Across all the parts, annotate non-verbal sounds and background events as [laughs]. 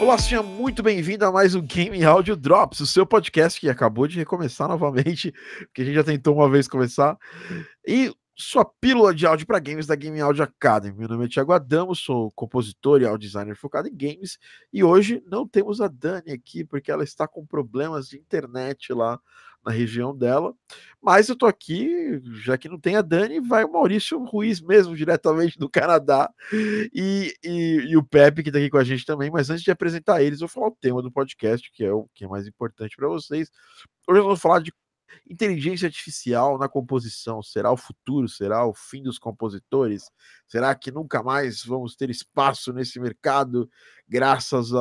Olá, seja muito bem-vindo a mais um Game Audio Drops, o seu podcast que acabou de recomeçar novamente, que a gente já tentou uma vez começar. E sua pílula de áudio para games da Game Audio Academy. Meu nome é Thiago Adamo, sou compositor e audio designer focado em games. E hoje não temos a Dani aqui, porque ela está com problemas de internet lá na região dela. Mas eu tô aqui, já que não tem a Dani, vai o Maurício Ruiz mesmo, diretamente do Canadá, e, e, e o Pepe, que tá aqui com a gente também. Mas antes de apresentar eles, eu vou falar o tema do podcast, que é o que é mais importante para vocês. Hoje eu vou falar de inteligência artificial na composição. Será o futuro? Será o fim dos compositores? Será que nunca mais vamos ter espaço nesse mercado graças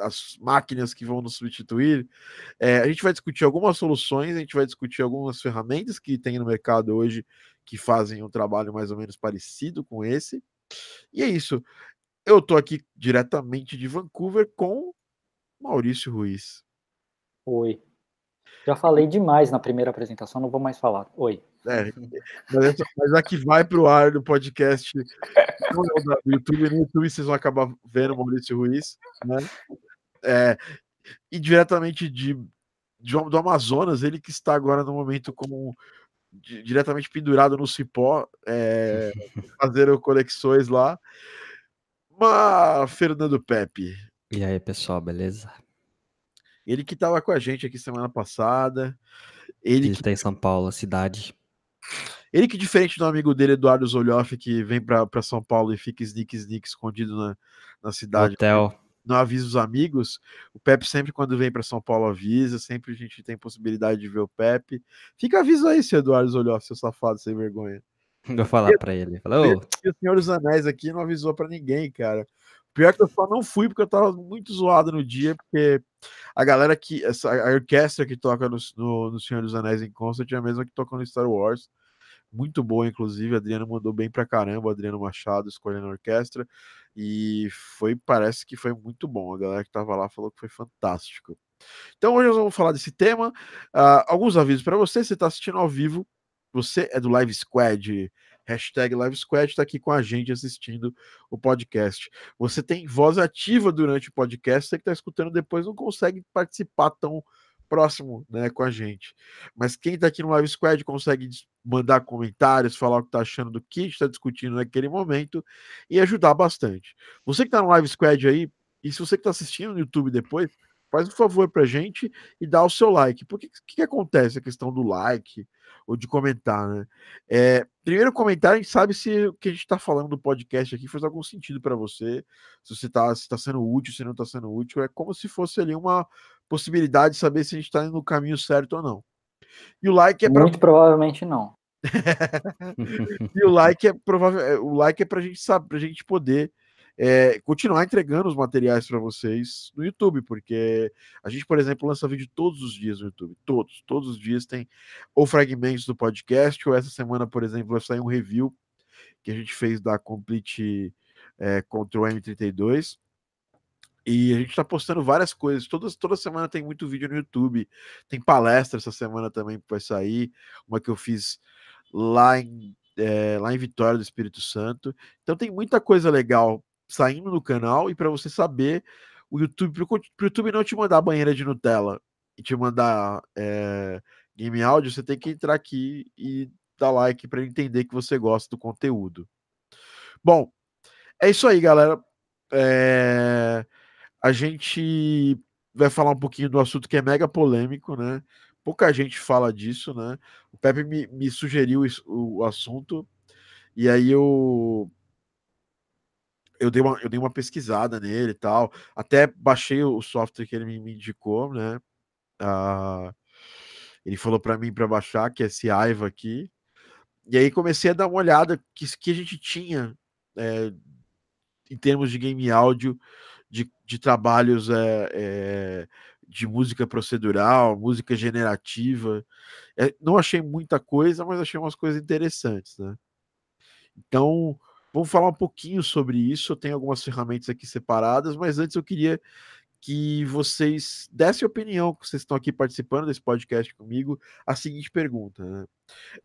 as máquinas que vão nos substituir. É, a gente vai discutir algumas soluções, a gente vai discutir algumas ferramentas que tem no mercado hoje que fazem um trabalho mais ou menos parecido com esse. E é isso. Eu estou aqui diretamente de Vancouver com Maurício Ruiz. Oi. Já falei demais na primeira apresentação, não vou mais falar. Oi. É, mas, mas a que vai para o ar do podcast no [laughs] YouTube, no YouTube vocês vão acabar vendo o Maurício Ruiz, né? É, e diretamente de, de, do Amazonas, ele que está agora no momento como de, diretamente pendurado no cipó, é, [laughs] fazendo conexões lá. Mas Fernando Pepe. E aí, pessoal, beleza? Ele que estava com a gente aqui semana passada. Ele, ele que está em São Paulo, cidade. Ele que, diferente do amigo dele, Eduardo Zolioff, que vem para São Paulo e fica sneak sneak escondido na, na cidade. Hotel. Não avisa os amigos. O Pepe sempre, quando vem para São Paulo, avisa. Sempre a gente tem possibilidade de ver o Pepe. Fica aviso aí, seu Eduardo Zolioff, seu safado sem vergonha. [laughs] Vou falar para ele. Falou. E o Senhor dos Anéis aqui não avisou para ninguém, cara. Pior que eu só não fui porque eu tava muito zoado no dia, porque a galera que. Essa, a orquestra que toca no, no, no Senhor dos Anéis em concert é a mesma que toca no Star Wars muito boa, inclusive. Adriano mandou bem pra caramba, Adriano Machado escolhendo a orquestra. E foi, parece que foi muito bom. A galera que tava lá falou que foi fantástico. Então hoje nós vamos falar desse tema. Uh, alguns avisos para você, você está assistindo ao vivo, você é do Live Squad, hashtag Live Squad, está aqui com a gente assistindo o podcast. Você tem voz ativa durante o podcast, você que está escutando depois não consegue participar tão próximo né, com a gente. Mas quem está aqui no Live Squad consegue mandar comentários, falar o que está achando do que está discutindo naquele momento e ajudar bastante. Você que está no Live Squad aí, e se você que está assistindo no YouTube depois, faz um favor para gente e dá o seu like. Porque o que, que, acontece a questão do like ou de comentar, né? É, primeiro comentário, a gente sabe se o que a gente está falando do podcast aqui faz algum sentido para você, se você está se tá sendo útil, se não está sendo útil. É como se fosse ali uma possibilidade de saber se a gente está indo no caminho certo ou não. E o like é pra... Muito provavelmente não. [laughs] e o like é provável, é, o like é pra gente saber, pra gente poder é, continuar entregando os materiais para vocês no YouTube, porque a gente, por exemplo, lança vídeo todos os dias no YouTube, todos, todos os dias tem ou fragmentos do podcast, ou essa semana, por exemplo, vai sair um review que a gente fez da Complete é, Control M32, e a gente está postando várias coisas. Toda, toda semana tem muito vídeo no YouTube. Tem palestra essa semana também que vai sair. Uma que eu fiz lá em, é, lá em Vitória do Espírito Santo. Então tem muita coisa legal saindo no canal. E para você saber, o YouTube, para o YouTube não te mandar banheira de Nutella e te mandar é, game áudio, você tem que entrar aqui e dar like para entender que você gosta do conteúdo. Bom, é isso aí, galera. É a gente vai falar um pouquinho do assunto que é mega polêmico, né? Pouca gente fala disso, né? O Pepe me, me sugeriu isso, o assunto, e aí eu eu dei, uma, eu dei uma pesquisada nele e tal. Até baixei o software que ele me, indicou, né? Uh, ele falou para mim para baixar, que é esse Aiva aqui. E aí comecei a dar uma olhada que, que a gente tinha é, em termos de game áudio de, de trabalhos é, é, de música procedural, música generativa. Não achei muita coisa, mas achei umas coisas interessantes, né? Então, vamos falar um pouquinho sobre isso. Eu tenho algumas ferramentas aqui separadas, mas antes eu queria que vocês dessem opinião, que vocês estão aqui participando desse podcast comigo, a seguinte pergunta, né?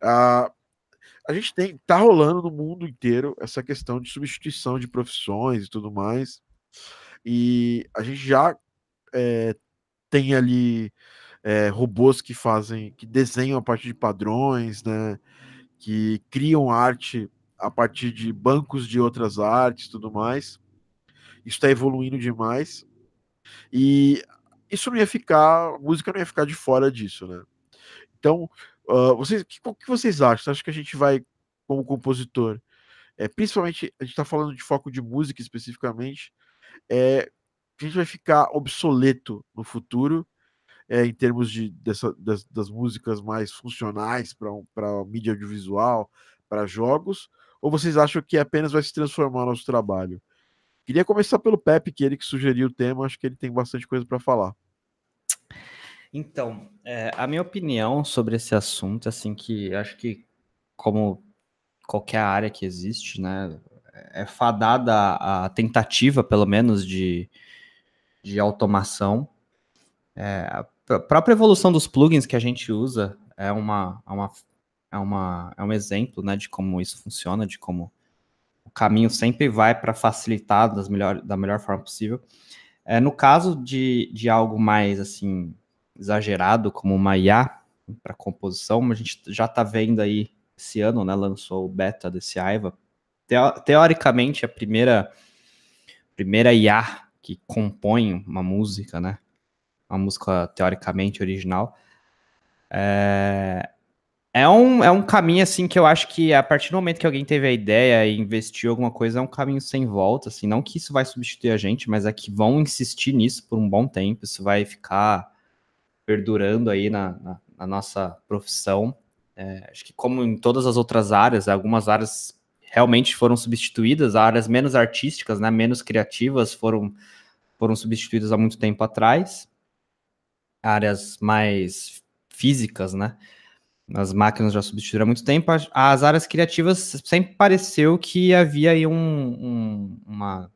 Ah, a gente tem, tá rolando no mundo inteiro essa questão de substituição de profissões e tudo mais. E a gente já é, tem ali é, robôs que fazem, que desenham a partir de padrões, né? Que criam arte a partir de bancos de outras artes tudo mais. Isso está evoluindo demais. E isso não ia ficar, a música não ia ficar de fora disso, né? Então, uh, vocês, o que, que vocês acham? Você acha que a gente vai, como compositor, é, principalmente, a gente está falando de foco de música especificamente, é, a gente vai ficar obsoleto no futuro, é, em termos de, dessa, das, das músicas mais funcionais para mídia audiovisual, para jogos, ou vocês acham que apenas vai se transformar no nosso trabalho? Queria começar pelo Pepe, que ele que sugeriu o tema, acho que ele tem bastante coisa para falar. Então, é, a minha opinião sobre esse assunto, assim, que acho que como qualquer área que existe, né, é fadada a, a tentativa, pelo menos, de, de automação. É, a própria evolução dos plugins que a gente usa é uma, é uma, é uma é um exemplo, né, de como isso funciona, de como o caminho sempre vai para facilitar das melhor, da melhor forma possível. É, no caso de, de algo mais assim exagerado, como uma IA para composição, a gente já está vendo aí esse ano, né, lançou o beta desse Aiva. Teo, teoricamente, a primeira, primeira IA que compõe uma música, né, uma música teoricamente original, é, é um, é um caminho, assim, que eu acho que a partir do momento que alguém teve a ideia e investiu alguma coisa, é um caminho sem volta, assim, não que isso vai substituir a gente, mas é que vão insistir nisso por um bom tempo, isso vai ficar perdurando aí na, na, na nossa profissão. É, acho que como em todas as outras áreas, algumas áreas realmente foram substituídas, áreas menos artísticas, né, menos criativas foram, foram substituídas há muito tempo atrás, áreas mais físicas, né, as máquinas já substituíram há muito tempo, as áreas criativas sempre pareceu que havia aí um, um, uma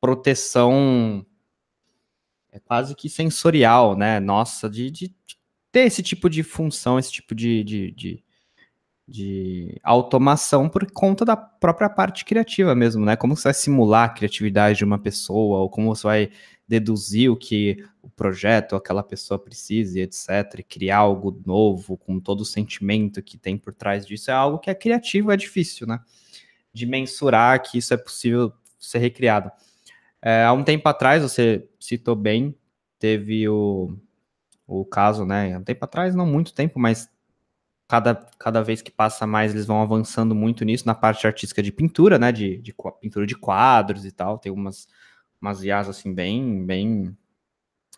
proteção é quase que sensorial, né? Nossa, de, de, ter esse tipo de função, esse tipo de, de, de, de, automação por conta da própria parte criativa mesmo, né? Como você vai simular a criatividade de uma pessoa, ou como você vai deduzir o que o projeto, aquela pessoa precisa, etc., criar algo novo com todo o sentimento que tem por trás disso, é algo que é criativo, é difícil, né? De mensurar que isso é possível ser recriado. É, há um tempo atrás, você citou bem, teve o, o caso, né? Há um tempo atrás, não muito tempo, mas cada, cada vez que passa mais, eles vão avançando muito nisso, na parte artística de pintura, né? De, de pintura de quadros e tal. Tem umas, umas IAs assim bem, bem,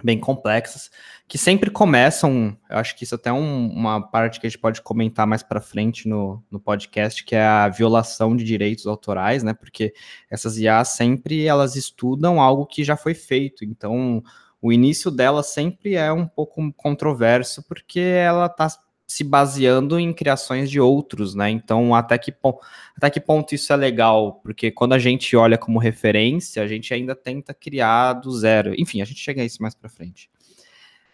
bem complexas, que sempre começam, eu acho que isso até é um, uma parte que a gente pode comentar mais para frente no, no podcast, que é a violação de direitos autorais, né? Porque essas IAs sempre elas estudam algo que já foi feito, então o início dela sempre é um pouco controverso, porque ela está se baseando em criações de outros, né? Então, até que, até que ponto isso é legal? Porque quando a gente olha como referência, a gente ainda tenta criar do zero. Enfim, a gente chega a isso mais para frente.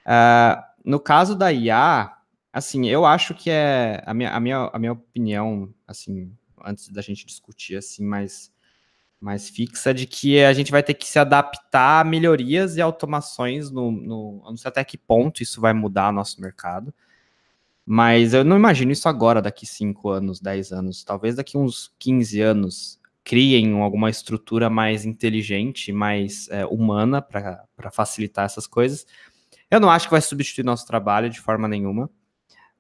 Uh, no caso da IA, assim, eu acho que é a minha, a minha, a minha opinião, assim, antes da gente discutir assim mais mais fixa de que a gente vai ter que se adaptar a melhorias e automações no, no não sei até que ponto isso vai mudar nosso mercado. Mas eu não imagino isso agora, daqui 5 anos, 10 anos. Talvez daqui uns 15 anos criem alguma estrutura mais inteligente, mais é, humana para facilitar essas coisas. Eu não acho que vai substituir nosso trabalho de forma nenhuma,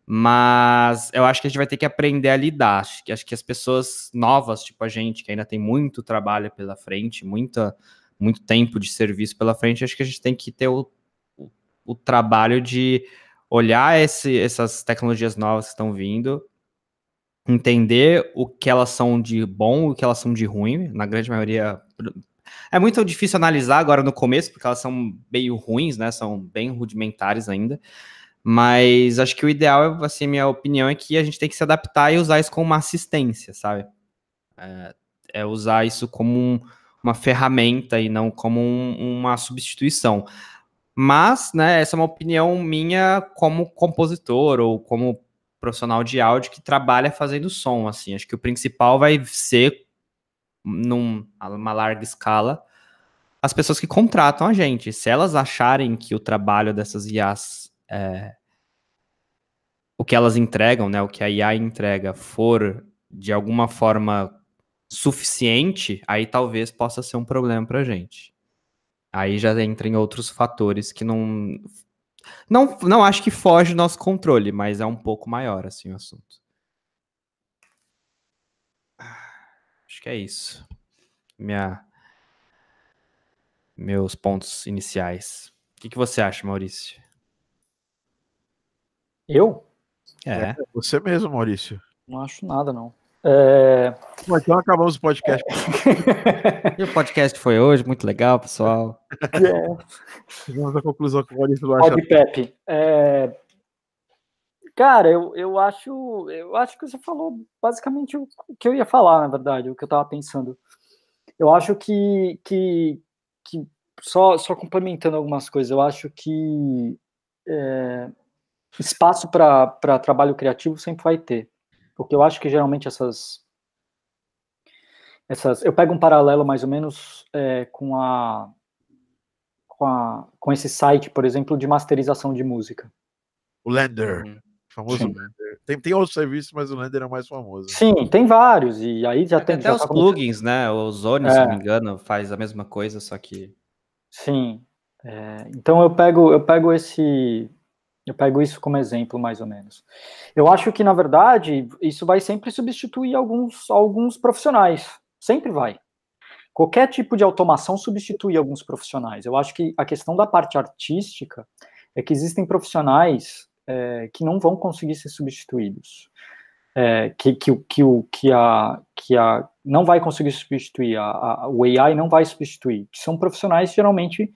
mas eu acho que a gente vai ter que aprender a lidar. Acho que, acho que as pessoas novas, tipo a gente, que ainda tem muito trabalho pela frente, muita, muito tempo de serviço pela frente, acho que a gente tem que ter o, o, o trabalho de olhar esse, essas tecnologias novas que estão vindo, entender o que elas são de bom, o que elas são de ruim, na grande maioria. É muito difícil analisar agora no começo, porque elas são meio ruins, né? São bem rudimentares ainda. Mas acho que o ideal, assim, minha opinião é que a gente tem que se adaptar e usar isso como uma assistência, sabe? É, é usar isso como um, uma ferramenta e não como um, uma substituição. Mas, né, essa é uma opinião minha como compositor ou como profissional de áudio que trabalha fazendo som, assim. Acho que o principal vai ser numa larga escala as pessoas que contratam a gente. Se elas acharem que o trabalho dessas IAs, é, o que elas entregam, né, o que a IA entrega, for de alguma forma suficiente, aí talvez possa ser um problema para a gente. Aí já entra em outros fatores que não, não, não acho que foge do nosso controle, mas é um pouco maior assim o assunto. Acho que é isso. Minha meus pontos iniciais. O que, que você acha, Maurício? Eu? É. é. Você mesmo, Maurício. Não acho nada, não. É... Bom, então acabamos o podcast. [laughs] e o podcast foi hoje, muito legal, pessoal. É. Chegamos à conclusão que o Maurício não acha. Pepe. É... Cara, eu, eu acho eu acho que você falou basicamente o que eu ia falar, na verdade, o que eu estava pensando. Eu acho que, que, que só, só complementando algumas coisas, eu acho que é, espaço para trabalho criativo sempre vai ter. Porque eu acho que geralmente essas. essas eu pego um paralelo mais ou menos é, com, a, com, a, com esse site, por exemplo, de masterização de música. O Lender. Uhum. Famoso Lender. Tem, tem outros serviços, mas o Lender é o mais famoso. Sim, tem vários. E aí já tem. Até já os tá plugins, né? O Zone, é. se não me engano, faz a mesma coisa, só que. Sim. É, então eu pego, eu pego esse. Eu pego isso como exemplo, mais ou menos. Eu acho que, na verdade, isso vai sempre substituir alguns, alguns profissionais. Sempre vai. Qualquer tipo de automação substitui alguns profissionais. Eu acho que a questão da parte artística é que existem profissionais é, que não vão conseguir ser substituídos. É, que, que, que, que, a, que a não vai conseguir substituir, a, a, o AI não vai substituir, que são profissionais geralmente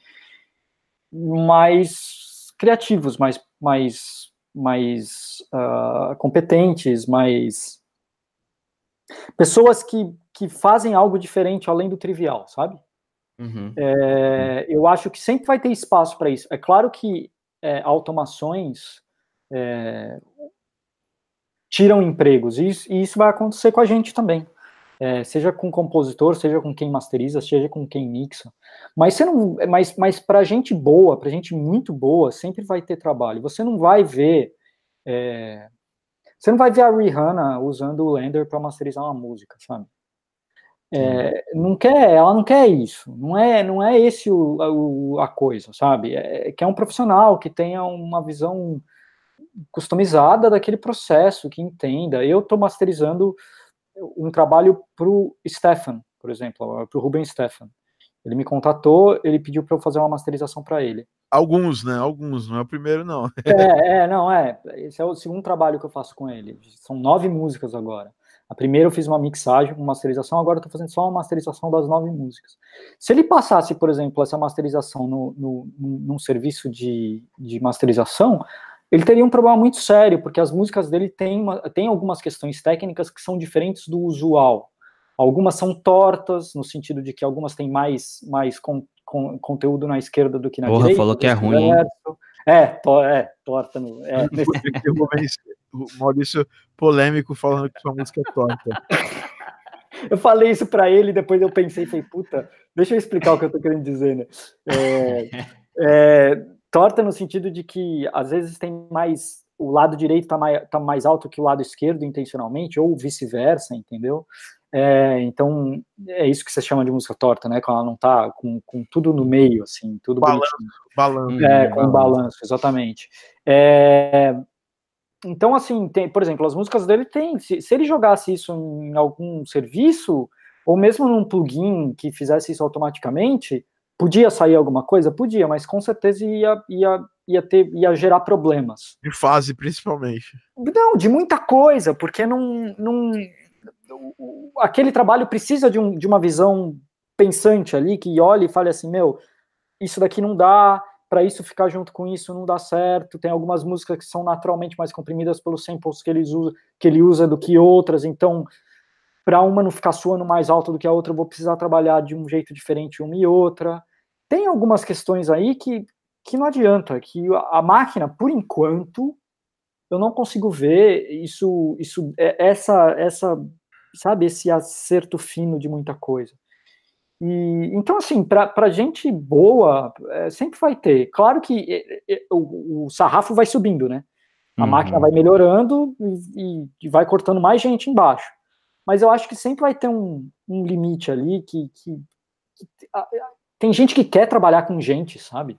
mais criativos, mais, mais, mais uh, competentes, mais pessoas que, que fazem algo diferente além do trivial, sabe? Uhum. É, eu acho que sempre vai ter espaço para isso. É claro que é, automações é, tiram empregos, e isso, e isso, vai acontecer com a gente também. É, seja com compositor, seja com quem masteriza, seja com quem mixa. Mas você não, mas, mas para gente boa, para gente muito boa, sempre vai ter trabalho. Você não vai ver, é, você não vai ver a Rihanna usando o Lender para masterizar uma música, sabe? É, não quer, ela não quer isso, não é, não é esse o, o a coisa, sabe? É, que é um profissional que tenha uma visão customizada daquele processo, que entenda. Eu estou masterizando um trabalho para o Stefan, por exemplo, para o Ruben Stefan. Ele me contatou, ele pediu para eu fazer uma masterização para ele. Alguns, né? Alguns, não é o primeiro, não. é, é, não, é. Esse é o segundo trabalho que eu faço com ele. São nove músicas agora. A primeira eu fiz uma mixagem, uma masterização, agora eu estou fazendo só uma masterização das nove músicas. Se ele passasse, por exemplo, essa masterização no, no, num serviço de, de masterização, ele teria um problema muito sério, porque as músicas dele têm, uma, têm algumas questões técnicas que são diferentes do usual. Algumas são tortas, no sentido de que algumas têm mais, mais com, com, conteúdo na esquerda do que na Porra, direita. falou que é ruim. É, to, é, torta. No, é. o Maurício polêmico falando que sua música é torta. [laughs] Eu falei isso para ele, depois eu pensei, falei, puta, deixa eu explicar o que eu tô querendo dizer, né? É, é, torta no sentido de que às vezes tem mais o lado direito está mais, tá mais alto que o lado esquerdo intencionalmente ou vice-versa, entendeu? É, então é isso que você chama de música torta, né? Quando ela não tá com, com tudo no meio, assim, tudo balanço, balanço, é, com balanço, balanço exatamente. É, então, assim, tem, por exemplo, as músicas dele tem. Se, se ele jogasse isso em algum serviço ou mesmo num plugin que fizesse isso automaticamente, Podia sair alguma coisa? Podia, mas com certeza ia, ia, ia, ter, ia gerar problemas. De fase, principalmente. Não, de muita coisa, porque não, não, aquele trabalho precisa de, um, de uma visão pensante ali, que olhe e fale assim, meu, isso daqui não dá, para isso ficar junto com isso não dá certo, tem algumas músicas que são naturalmente mais comprimidas pelos samples que, eles usa, que ele usa do que outras, então para uma não ficar suando mais alto do que a outra, eu vou precisar trabalhar de um jeito diferente uma e outra. Tem algumas questões aí que, que não adianta, que a máquina, por enquanto, eu não consigo ver isso, isso é, essa, essa, sabe, esse acerto fino de muita coisa. E, então, assim, para gente boa, é, sempre vai ter. Claro que é, é, o, o, sarrafo vai subindo, né? A uhum. máquina vai melhorando e, e, vai cortando mais gente embaixo. Mas eu acho que sempre vai ter um, um limite ali que, que, que a, tem gente que quer trabalhar com gente, sabe?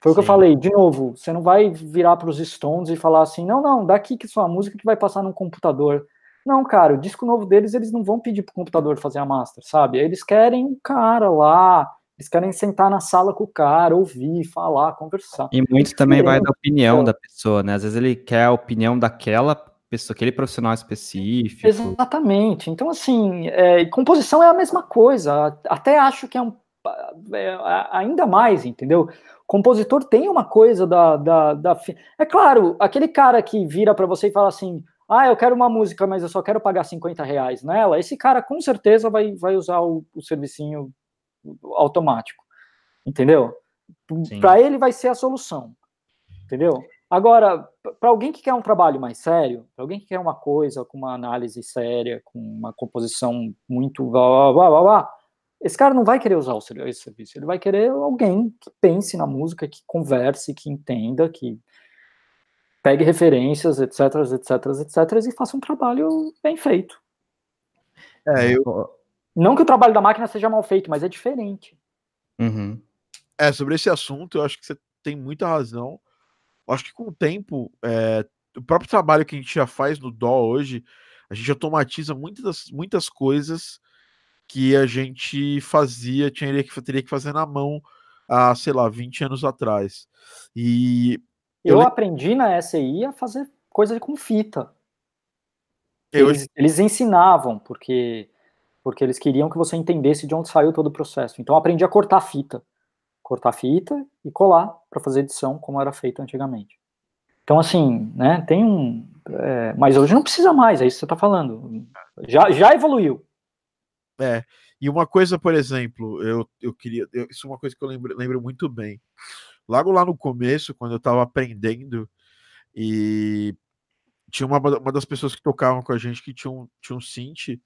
Foi Sim. o que eu falei, de novo, você não vai virar para os Stones e falar assim, não, não, daqui que sua música que vai passar num computador. Não, cara, o disco novo deles, eles não vão pedir pro computador fazer a master, sabe? Eles querem o cara lá, eles querem sentar na sala com o cara, ouvir, falar, conversar. E muito também vai da opinião da pessoa, né? Às vezes ele quer a opinião daquela pessoa, aquele profissional específico. Exatamente. Então, assim, é, composição é a mesma coisa. Até acho que é um. É, ainda mais, entendeu? compositor tem uma coisa da, da, da... É claro, aquele cara que vira para você e fala assim: ah, eu quero uma música, mas eu só quero pagar 50 reais nela, esse cara com certeza vai, vai usar o, o servicinho automático, entendeu? Para ele vai ser a solução, entendeu? Agora, para alguém que quer um trabalho mais sério, para alguém que quer uma coisa com uma análise séria, com uma composição muito blá, blá, blá, blá, esse cara não vai querer usar o esse serviço, ele vai querer alguém que pense na música, que converse, que entenda, que pegue referências, etc, etc, etc, e faça um trabalho bem feito. É, eu... Não que o trabalho da máquina seja mal feito, mas é diferente. Uhum. É, sobre esse assunto, eu acho que você tem muita razão. Acho que com o tempo, é, o próprio trabalho que a gente já faz no Dó hoje, a gente automatiza muitas, muitas coisas que a gente fazia, tinha que, teria que fazer na mão há, sei lá, 20 anos atrás. E eu, eu aprendi na SI a fazer coisa com fita. Eles, eu... eles ensinavam, porque, porque eles queriam que você entendesse de onde saiu todo o processo. Então eu aprendi a cortar fita. Cortar fita e colar para fazer edição, como era feito antigamente. Então, assim, né, tem um. É, mas hoje não precisa mais, é isso que você está falando. Já, já evoluiu. É. E uma coisa, por exemplo, eu, eu queria. Eu, isso é uma coisa que eu lembro, lembro muito bem. Logo lá no começo, quando eu estava aprendendo, e tinha uma, uma das pessoas que tocavam com a gente que tinha um, tinha um synth,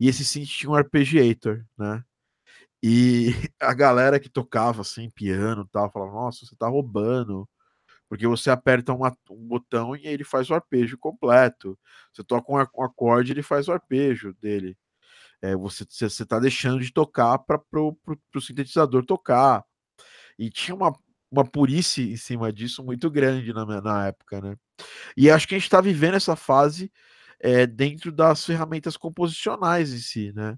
e esse synth tinha um arpeggiator, né? E [laughs] a galera que tocava assim, piano tal, falava: Nossa, você tá roubando. Porque você aperta uma, um botão e ele faz o arpejo completo. Você toca um, um acorde, ele faz o arpejo dele é, você está deixando de tocar para o sintetizador tocar. E tinha uma, uma purice em cima disso muito grande na, na época, né? E acho que a gente está vivendo essa fase é, dentro das ferramentas composicionais em si, né?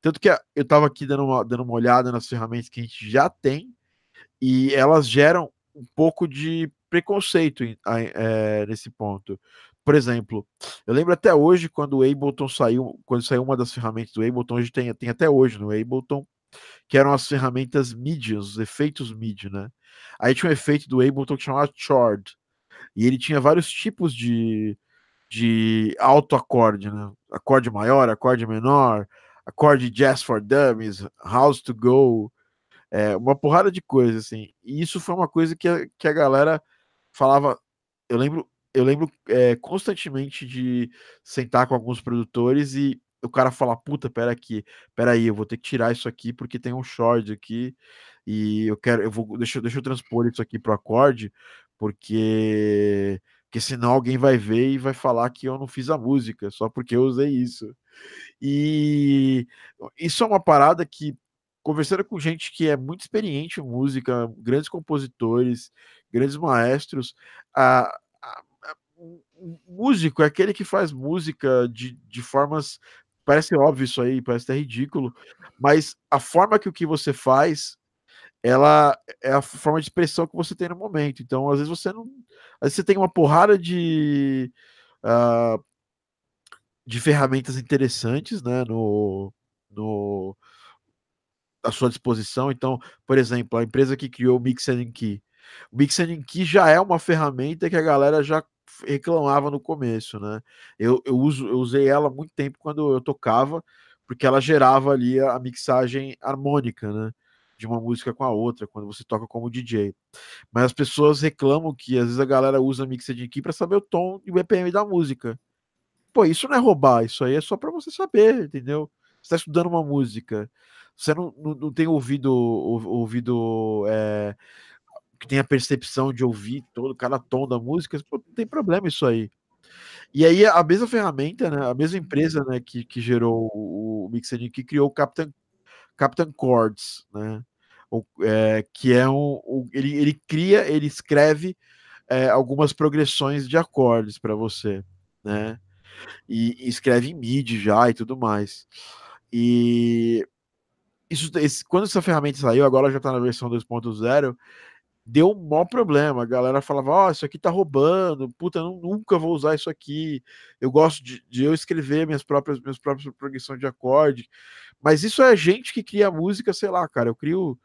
Tanto que eu estava aqui dando uma, dando uma olhada nas ferramentas que a gente já tem e elas geram um pouco de preconceito é, nesse ponto. Por exemplo, eu lembro até hoje quando o Ableton saiu, quando saiu uma das ferramentas do Ableton, hoje tem, tem até hoje no Ableton, que eram as ferramentas MIDI, os efeitos MIDI, né? Aí tinha um efeito do Ableton que chamava Chord, e ele tinha vários tipos de, de alto acorde, né? Acorde maior, acorde menor, acorde Jazz for Dummies, House to Go, é, uma porrada de coisas, assim. E isso foi uma coisa que a, que a galera falava. Eu lembro eu lembro é, constantemente de sentar com alguns produtores e o cara falar, puta, pera aqui, pera aí, eu vou ter que tirar isso aqui porque tem um short aqui e eu quero, eu vou, deixa, deixa eu transpor isso aqui pro acorde, porque, porque senão alguém vai ver e vai falar que eu não fiz a música, só porque eu usei isso. E isso é uma parada que, conversando com gente que é muito experiente em música, grandes compositores, grandes maestros, a, músico é aquele que faz música de, de formas. Parece óbvio isso aí, parece até ridículo, mas a forma que o que você faz, ela é a forma de expressão que você tem no momento. Então, às vezes você não. Às vezes você tem uma porrada de. Uh, de ferramentas interessantes, né, no, no, à sua disposição. Então, por exemplo, a empresa que criou o Mix and Key. O Mix and Key já é uma ferramenta que a galera já reclamava no começo, né? Eu, eu, uso, eu usei ela muito tempo quando eu tocava, porque ela gerava ali a mixagem harmônica, né? De uma música com a outra, quando você toca como DJ. Mas as pessoas reclamam que às vezes a galera usa mixagem aqui para saber o tom e o BPM da música. Pô, isso não é roubar, isso aí é só para você saber, entendeu? Você está estudando uma música. você não, não, não tem ouvido, ouvido é, que tem a percepção de ouvir todo cada tom da música, pô, não tem problema isso aí. E aí a mesma ferramenta, né, a mesma empresa né, que, que gerou o, o Mixed que criou o Captain, Captain Chords, né, o, é, que é um, o, ele, ele cria, ele escreve é, algumas progressões de acordes para você, né, e, e, escreve em MIDI já e tudo mais. E isso, esse, quando essa ferramenta saiu, agora já está na versão 2.0, deu um maior problema. A galera falava: Ó, oh, isso aqui tá roubando, puta, eu nunca vou usar isso aqui. Eu gosto de, de, eu escrever minhas próprias, minhas próprias progressões de acorde. Mas isso é gente que cria música, sei lá, cara. Eu crio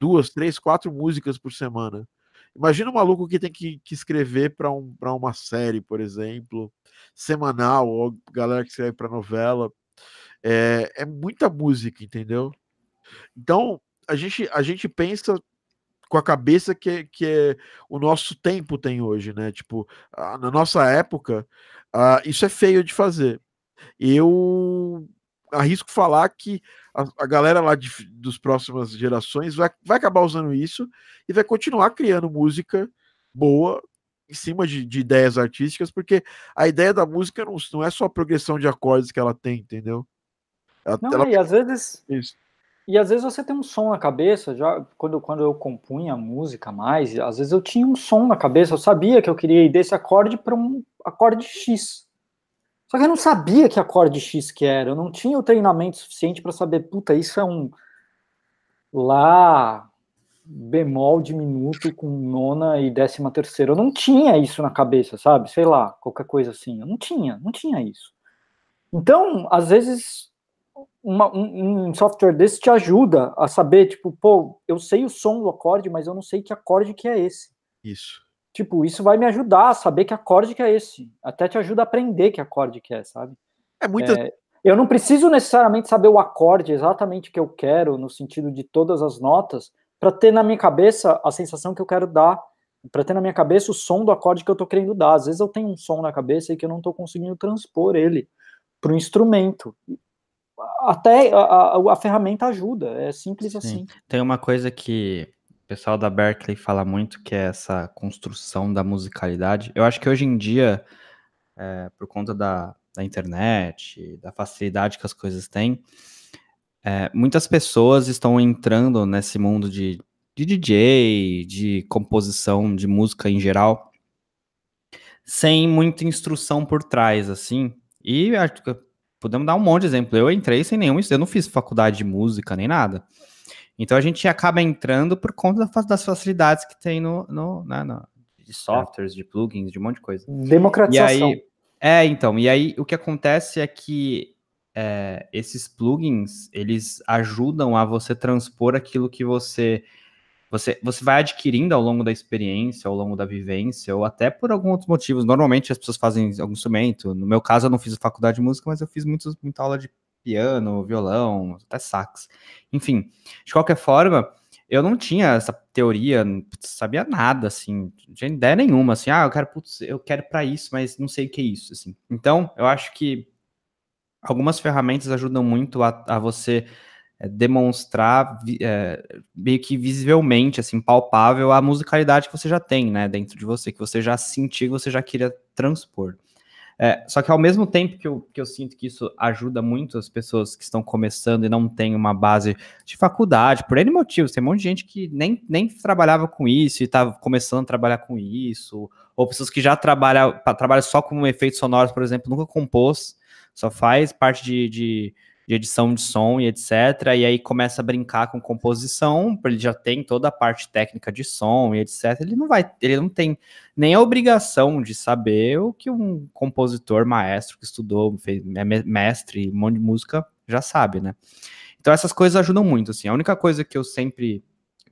duas, três, quatro músicas por semana. Imagina um maluco que tem que, que escrever para um, uma série, por exemplo, semanal, ou galera que escreve para novela. É, é muita música, entendeu? Então, a gente, a gente pensa com a cabeça que, que é, o nosso tempo tem hoje, né? Tipo, na nossa época, isso é feio de fazer. Eu arrisco falar que a, a galera lá de, dos próximas gerações vai, vai acabar usando isso e vai continuar criando música boa em cima de, de ideias artísticas, porque a ideia da música não, não é só a progressão de acordes que ela tem, entendeu? Ela, não, ela... e às vezes isso. E às vezes você tem um som na cabeça, já quando, quando eu compunha música mais, às vezes eu tinha um som na cabeça, eu sabia que eu queria ir desse acorde para um acorde X. Só que eu não sabia que acorde X que era, eu não tinha o treinamento suficiente para saber, puta, isso é um Lá bemol diminuto com nona e décima terceira. Eu não tinha isso na cabeça, sabe? Sei lá, qualquer coisa assim. Eu não tinha, não tinha isso. Então, às vezes uma, um, um, software desse te ajuda a saber, tipo, pô, eu sei o som do acorde, mas eu não sei que acorde que é esse. Isso. Tipo, isso vai me ajudar a saber que acorde que é esse. Até te ajuda a aprender que acorde que é, sabe? É muita. É, eu não preciso necessariamente saber o acorde exatamente que eu quero, no sentido de todas as notas, para ter na minha cabeça a sensação que eu quero dar, para ter na minha cabeça o som do acorde que eu estou querendo dar. Às vezes eu tenho um som na cabeça e que eu não estou conseguindo transpor ele para o instrumento até a, a, a, ferramenta ajuda, é simples Sim. assim. Tem uma coisa que o pessoal da Berkeley fala muito, que é essa construção da musicalidade. Eu acho que hoje em dia, é, por conta da, da internet, da facilidade que as coisas têm, é, muitas pessoas estão entrando nesse mundo de, de DJ, de composição de música em geral, sem muita instrução por trás, assim. E acho que podemos dar um monte de exemplo. Eu entrei sem nenhum, eu não fiz faculdade de música nem nada. Então a gente acaba entrando por conta das facilidades que tem no, no, né, no de softwares, de plugins, de um monte de coisa. Democratização. E aí, é, então, e aí o que acontece é que é, esses plugins, eles ajudam a você transpor aquilo que você você, você vai adquirindo ao longo da experiência, ao longo da vivência, ou até por alguns outros motivos. Normalmente as pessoas fazem algum instrumento. No meu caso, eu não fiz faculdade de música, mas eu fiz muito, muita aula de piano, violão, até sax. Enfim, de qualquer forma, eu não tinha essa teoria, não sabia nada, assim, não tinha ideia nenhuma, assim, ah, eu quero, putz, eu quero para isso, mas não sei o que é isso, assim. Então, eu acho que algumas ferramentas ajudam muito a, a você é, demonstrar é, meio que visivelmente, assim, palpável a musicalidade que você já tem, né, dentro de você, que você já sentiu, que você já queria transpor. É, só que ao mesmo tempo que eu, que eu sinto que isso ajuda muito as pessoas que estão começando e não têm uma base de faculdade, por N motivos, tem um monte de gente que nem, nem trabalhava com isso e estava começando a trabalhar com isso, ou pessoas que já trabalham, trabalham só com efeitos sonoros, por exemplo, nunca compôs, só faz parte de, de de edição de som e etc. E aí começa a brincar com composição, ele já tem toda a parte técnica de som e etc. Ele não vai, ele não tem nem a obrigação de saber o que um compositor maestro que estudou, fez, é mestre, um monte de música já sabe, né? Então essas coisas ajudam muito, assim. A única coisa que eu sempre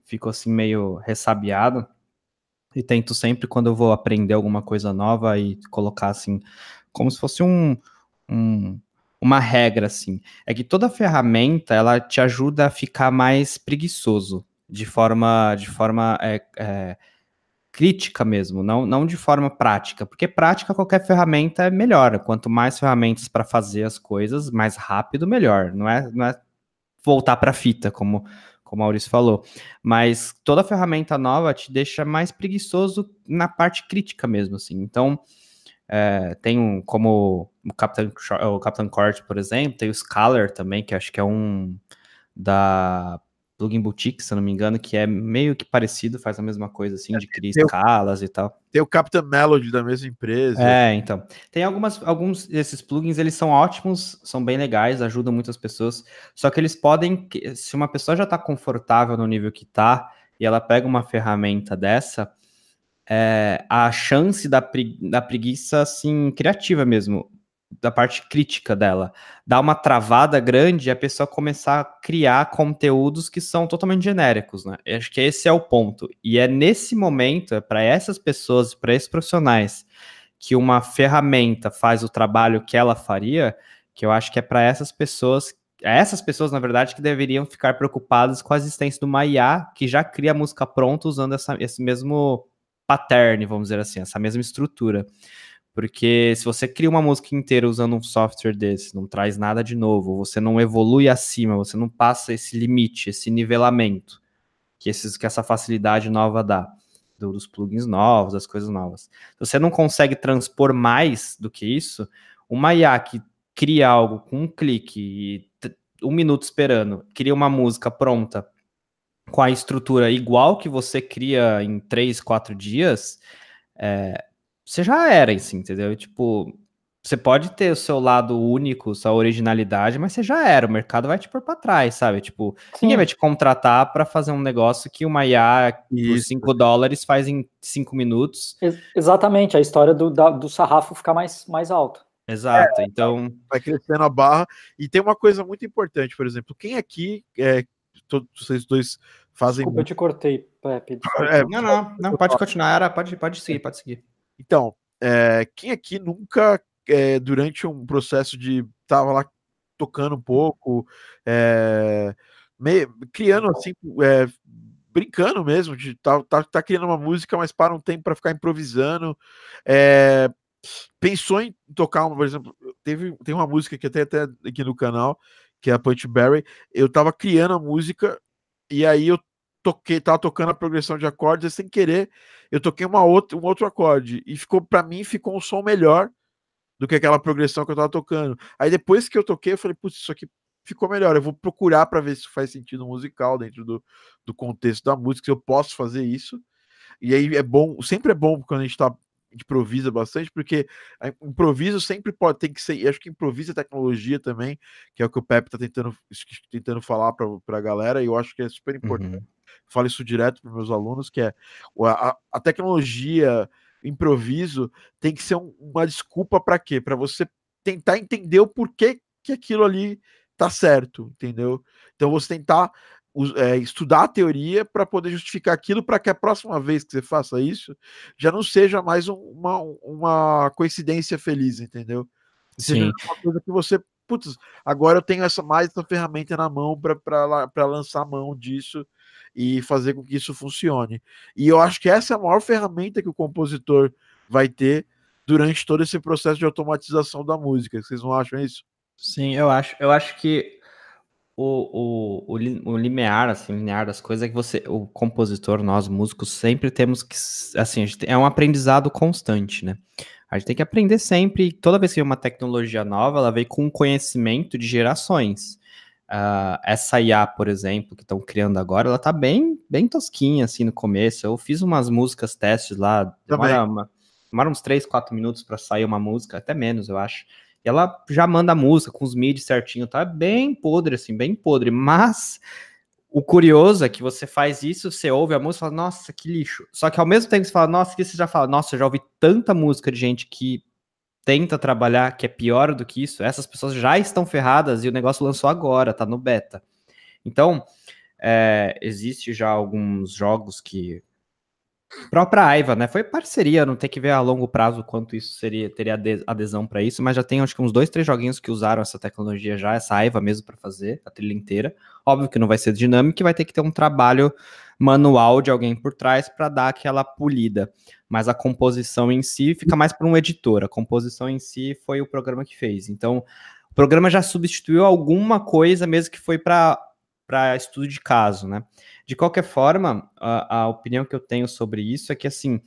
fico assim meio ressabiado e tento sempre quando eu vou aprender alguma coisa nova e colocar assim como se fosse um, um uma regra, assim, é que toda ferramenta, ela te ajuda a ficar mais preguiçoso, de forma, de forma é, é, crítica mesmo, não, não de forma prática, porque prática qualquer ferramenta é melhor, quanto mais ferramentas para fazer as coisas, mais rápido, melhor, não é, não é voltar para fita, como como Maurício falou. Mas toda ferramenta nova te deixa mais preguiçoso na parte crítica mesmo, assim. Então, é, tem um, como o Captain, o Captain Court, por exemplo, tem o Scalar também, que acho que é um da Plugin Boutique, se eu não me engano, que é meio que parecido, faz a mesma coisa, assim, de criar escalas e tal. Tem o Captain Melody da mesma empresa. É, então. Tem algumas, alguns desses plugins, eles são ótimos, são bem legais, ajudam muitas pessoas, só que eles podem, se uma pessoa já está confortável no nível que está, e ela pega uma ferramenta dessa, é, a chance da, pregui da preguiça, assim, criativa mesmo, da parte crítica dela, dá uma travada grande e a pessoa começar a criar conteúdos que são totalmente genéricos, né? Eu acho que esse é o ponto. E é nesse momento, é para essas pessoas, para esses profissionais, que uma ferramenta faz o trabalho que ela faria, que eu acho que é para essas pessoas, é essas pessoas, na verdade, que deveriam ficar preocupadas com a existência do Maya, que já cria música pronta usando essa, esse mesmo pattern, vamos dizer assim, essa mesma estrutura. Porque se você cria uma música inteira usando um software desse, não traz nada de novo, você não evolui acima, você não passa esse limite, esse nivelamento que, esses, que essa facilidade nova dá, do, dos plugins novos, das coisas novas. Se você não consegue transpor mais do que isso, uma IA que cria algo com um clique e um minuto esperando, cria uma música pronta com a estrutura igual que você cria em três, quatro dias, é, você já era, assim, entendeu? Tipo, você pode ter o seu lado único, sua originalidade, mas você já era. O mercado vai te pôr para trás, sabe? Tipo, Sim. ninguém vai te contratar para fazer um negócio que uma IA por 5 dólares faz em 5 minutos. Ex exatamente, a história do, da, do sarrafo ficar mais, mais alto. Exato, é, então. Vai crescendo a barra. E tem uma coisa muito importante, por exemplo, quem aqui, é, todos vocês dois fazem. Desculpa, eu te cortei, Pepe. É, não, não, não, pode continuar, era, pode, pode seguir, pode seguir. Então, é, quem aqui nunca, é, durante um processo de. tava lá tocando um pouco, é, criando assim, é, brincando mesmo, de tá, tá, tá, criando uma música, mas para um tempo para ficar improvisando. É, pensou em tocar, por exemplo, teve, tem uma música que até, até aqui no canal, que é a Punch Berry. Eu tava criando a música e aí eu toquei, tava tocando a progressão de acordes, e sem querer, eu toquei uma outra, um outro acorde e ficou para mim ficou um som melhor do que aquela progressão que eu tava tocando. Aí depois que eu toquei, eu falei, putz, isso aqui ficou melhor. Eu vou procurar para ver se faz sentido musical dentro do, do contexto da música, se eu posso fazer isso. E aí é bom, sempre é bom quando a gente tá improvisa bastante, porque improviso sempre pode tem que ser, acho que improvisa tecnologia também, que é o que o Pepe tá tentando tentando falar para a galera, e eu acho que é super importante. Uhum falo isso direto para meus alunos, que é a, a tecnologia, improviso, tem que ser um, uma desculpa para quê? Para você tentar entender o porquê que aquilo ali tá certo, entendeu? Então você tentar é, estudar a teoria para poder justificar aquilo para que a próxima vez que você faça isso já não seja mais um, uma, uma coincidência feliz, entendeu? Seja uma coisa que você putz, agora eu tenho essa mais essa ferramenta na mão para lançar a mão disso e fazer com que isso funcione. E eu acho que essa é a maior ferramenta que o compositor vai ter durante todo esse processo de automatização da música. Vocês não acham isso? Sim, eu acho. Eu acho que o, o, o, o linear, assim, linear das coisas é que você, o compositor, nós músicos, sempre temos que, assim, é um aprendizado constante, né? A gente tem que aprender sempre, toda vez que vem uma tecnologia nova, ela vem com conhecimento de gerações. Uh, essa IA, por exemplo, que estão criando agora, ela tá bem, bem tosquinha, assim, no começo. Eu fiz umas músicas testes lá, demora, uma, demora uns 3, 4 minutos para sair uma música, até menos, eu acho. Ela já manda a música com os MIDI certinho, tá bem podre, assim, bem podre. Mas o curioso é que você faz isso, você ouve a música e fala, nossa, que lixo. Só que ao mesmo tempo que você fala, nossa, que você já fala, nossa, eu já ouvi tanta música de gente que tenta trabalhar que é pior do que isso, essas pessoas já estão ferradas e o negócio lançou agora, tá no beta. Então, é, existe já alguns jogos que própria Aiva, né? Foi parceria, não tem que ver a longo prazo quanto isso seria teria adesão para isso, mas já tem acho que uns dois, três joguinhos que usaram essa tecnologia já, essa Aiva mesmo para fazer a trilha inteira. Óbvio que não vai ser dinâmico, vai ter que ter um trabalho manual de alguém por trás para dar aquela polida. Mas a composição em si fica mais para um editor. A composição em si foi o programa que fez. Então, o programa já substituiu alguma coisa, mesmo que foi para para estudo de caso, né? De qualquer forma, a, a opinião que eu tenho sobre isso é que assim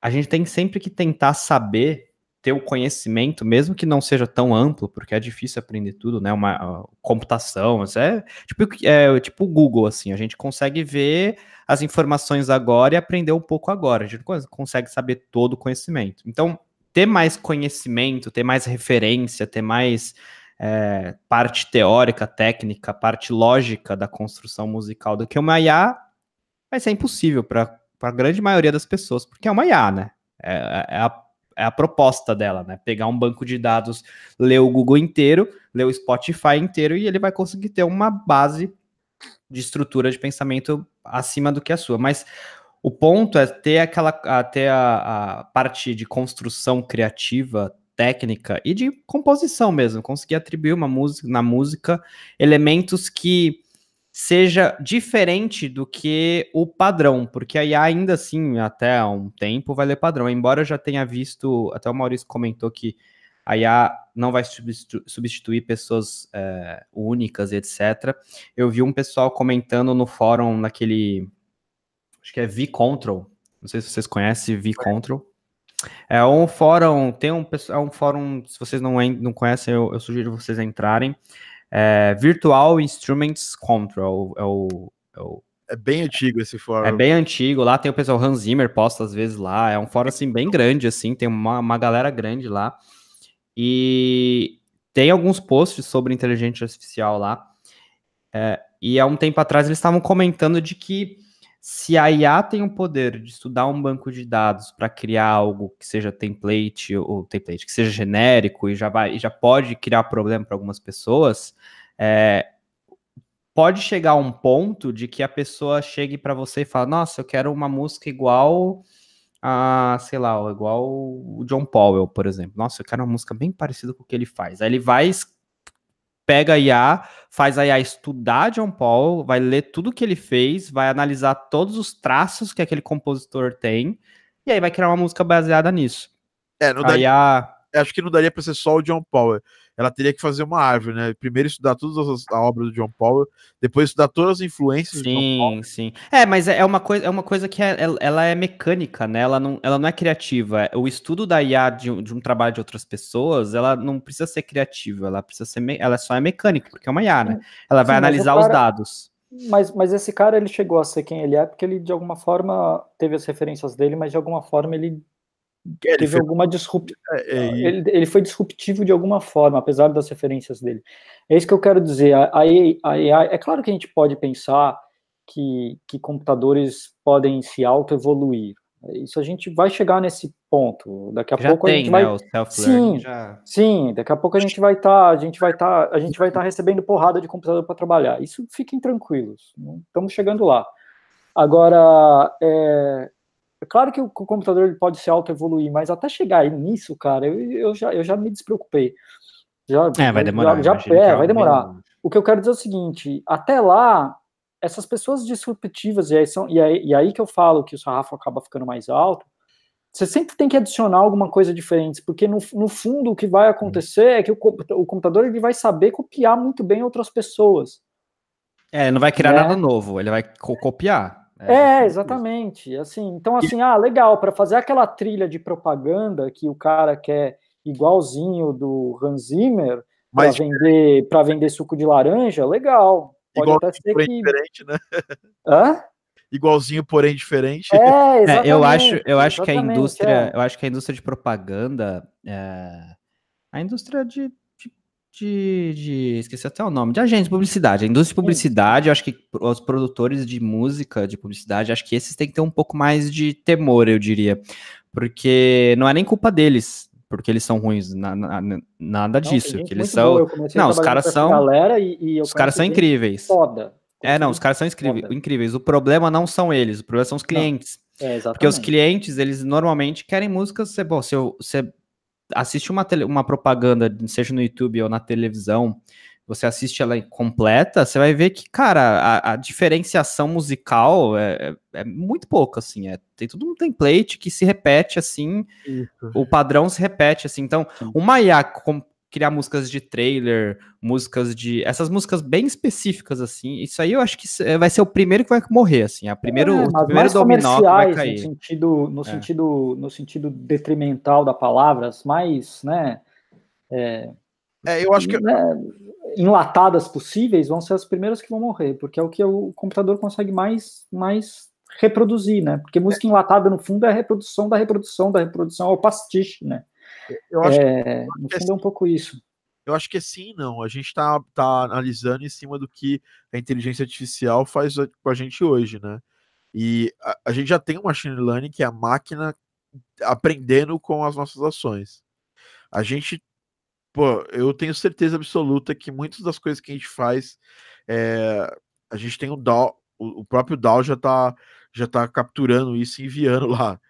a gente tem sempre que tentar saber ter o conhecimento, mesmo que não seja tão amplo, porque é difícil aprender tudo, né? Uma computação, é tipo, é tipo o Google, assim, a gente consegue ver as informações agora e aprender um pouco agora. A gente consegue saber todo o conhecimento. Então, ter mais conhecimento, ter mais referência, ter mais é, parte teórica, técnica, parte lógica da construção musical do que uma IA vai ser impossível para a grande maioria das pessoas, porque é uma IA, né? É, é a é a proposta dela, né? Pegar um banco de dados, ler o Google inteiro, ler o Spotify inteiro e ele vai conseguir ter uma base de estrutura de pensamento acima do que a sua. Mas o ponto é ter aquela até a, a parte de construção criativa técnica e de composição mesmo, conseguir atribuir uma música na música elementos que seja diferente do que o padrão, porque a IA ainda assim, até há um tempo, vai ler padrão. Embora eu já tenha visto, até o Maurício comentou que a IA não vai substituir pessoas é, únicas, etc. Eu vi um pessoal comentando no fórum, naquele, acho que é V-Control, não sei se vocês conhecem V-Control. É um fórum, tem um, é um fórum, se vocês não, não conhecem, eu, eu sugiro vocês entrarem. É, Virtual Instruments Control é o, é o é bem antigo esse fórum. É bem antigo. Lá tem o pessoal Hans Zimmer posta às vezes lá. É um fórum assim bem grande assim, tem uma, uma galera grande lá. E tem alguns posts sobre inteligência artificial lá. É, e há um tempo atrás eles estavam comentando de que se a IA tem o poder de estudar um banco de dados para criar algo que seja template ou template, que seja genérico e já vai e já pode criar problema para algumas pessoas, é, pode chegar a um ponto de que a pessoa chegue para você e fala: Nossa, eu quero uma música igual a, sei lá, igual o John Powell, por exemplo. Nossa, eu quero uma música bem parecida com o que ele faz. Aí ele vai pega a IA, faz a IA estudar John Paul, vai ler tudo que ele fez, vai analisar todos os traços que aquele compositor tem, e aí vai criar uma música baseada nisso. É, não daria, IA... Acho que não daria para ser só o John Paul ela teria que fazer uma árvore, né? Primeiro estudar todas as a obra do John Paul, depois estudar todas as influências sim, do John Paul. Sim, É, mas é, é uma coisa, é uma coisa que é, ela é mecânica, né? Ela não, ela não é criativa. O estudo da IA de um, de um trabalho de outras pessoas, ela não precisa ser criativa, ela precisa ser, ela só é mecânica, porque é uma IA, né? Ela vai sim, analisar cara... os dados. Mas, mas esse cara, ele chegou a ser quem ele é, porque ele, de alguma forma, teve as referências dele, mas de alguma forma ele ele teve foi... alguma disrupção. É, é, ele, ele foi disruptivo de alguma forma, apesar das referências dele. É isso que eu quero dizer. A, a, a é claro que a gente pode pensar que, que computadores podem se auto-evoluir. Isso a gente vai chegar nesse ponto. Daqui a já pouco tem, a gente né, vai. sim, já... sim. Daqui a pouco a gente vai estar, tá, a gente vai estar, tá, a gente vai estar tá recebendo porrada de computador para trabalhar. Isso fiquem tranquilos. Estamos chegando lá. Agora, é, é claro que o, computador ele pode se auto-evoluir, mas até chegar nisso, cara, eu, eu, já, eu já me despreocupei. Já, é, vai demorar. Já, já é, vai demorar. O que eu quero dizer é o seguinte: até lá, essas pessoas disruptivas, e aí, são, e aí, e aí que eu falo que o sarrafo acaba ficando mais alto, você sempre tem que adicionar alguma coisa diferente, porque no, no fundo o que vai acontecer é que o, o computador ele vai saber copiar muito bem outras pessoas. É, não vai criar né? nada novo, ele vai copiar. É, é exatamente. Assim, então, assim, ah, legal, para fazer aquela trilha de propaganda que o cara quer igualzinho do Hans Zimmer para vender, para vender suco de laranja, legal. Pode até ser que... diferente, né? Hã? Igualzinho, porém diferente. É, é eu acho, eu acho que a indústria, é. eu acho que a indústria de propaganda, é, a indústria de de, de, Esqueci até o nome, de agente de publicidade. A indústria de publicidade, eu acho que os produtores de música, de publicidade, acho que esses têm que ter um pouco mais de temor, eu diria. Porque não é nem culpa deles, porque eles são ruins, na, na, nada disso. Não, que eles são. Não, os caras são. Galera e, e os caras são incríveis. Foda. É, não, os caras são incríveis, incríveis. O problema não são eles, o problema são os clientes. É, porque os clientes, eles normalmente querem músicas. Bom, se eu, se assiste uma, tele, uma propaganda, seja no YouTube ou na televisão, você assiste ela completa, você vai ver que, cara, a, a diferenciação musical é, é, é, muito pouco, assim, é, tem tudo um template que se repete, assim, Isso. o padrão se repete, assim, então, uma IA com, criar músicas de trailer, músicas de. Essas músicas bem específicas, assim. Isso aí eu acho que vai ser o primeiro que vai morrer, assim. A primeiro, é, o primeiro dominó que vai cair. No sentido, no, é. sentido, no sentido detrimental da palavra, mais, né? É, é, eu acho que. Né, enlatadas possíveis vão ser as primeiras que vão morrer, porque é o que o computador consegue mais, mais reproduzir, né? Porque música enlatada, no fundo, é a reprodução da reprodução da reprodução, é o pastiche, né? Eu acho é, que, no fundo é um pouco isso. Eu acho que é sim, não. A gente está tá analisando em cima do que a inteligência artificial faz com a gente hoje, né? E a, a gente já tem o machine learning, que é a máquina aprendendo com as nossas ações. A gente, pô, eu tenho certeza absoluta que muitas das coisas que a gente faz, é, a gente tem o DAO, o, o próprio DAO já está já tá capturando isso e enviando [laughs] lá.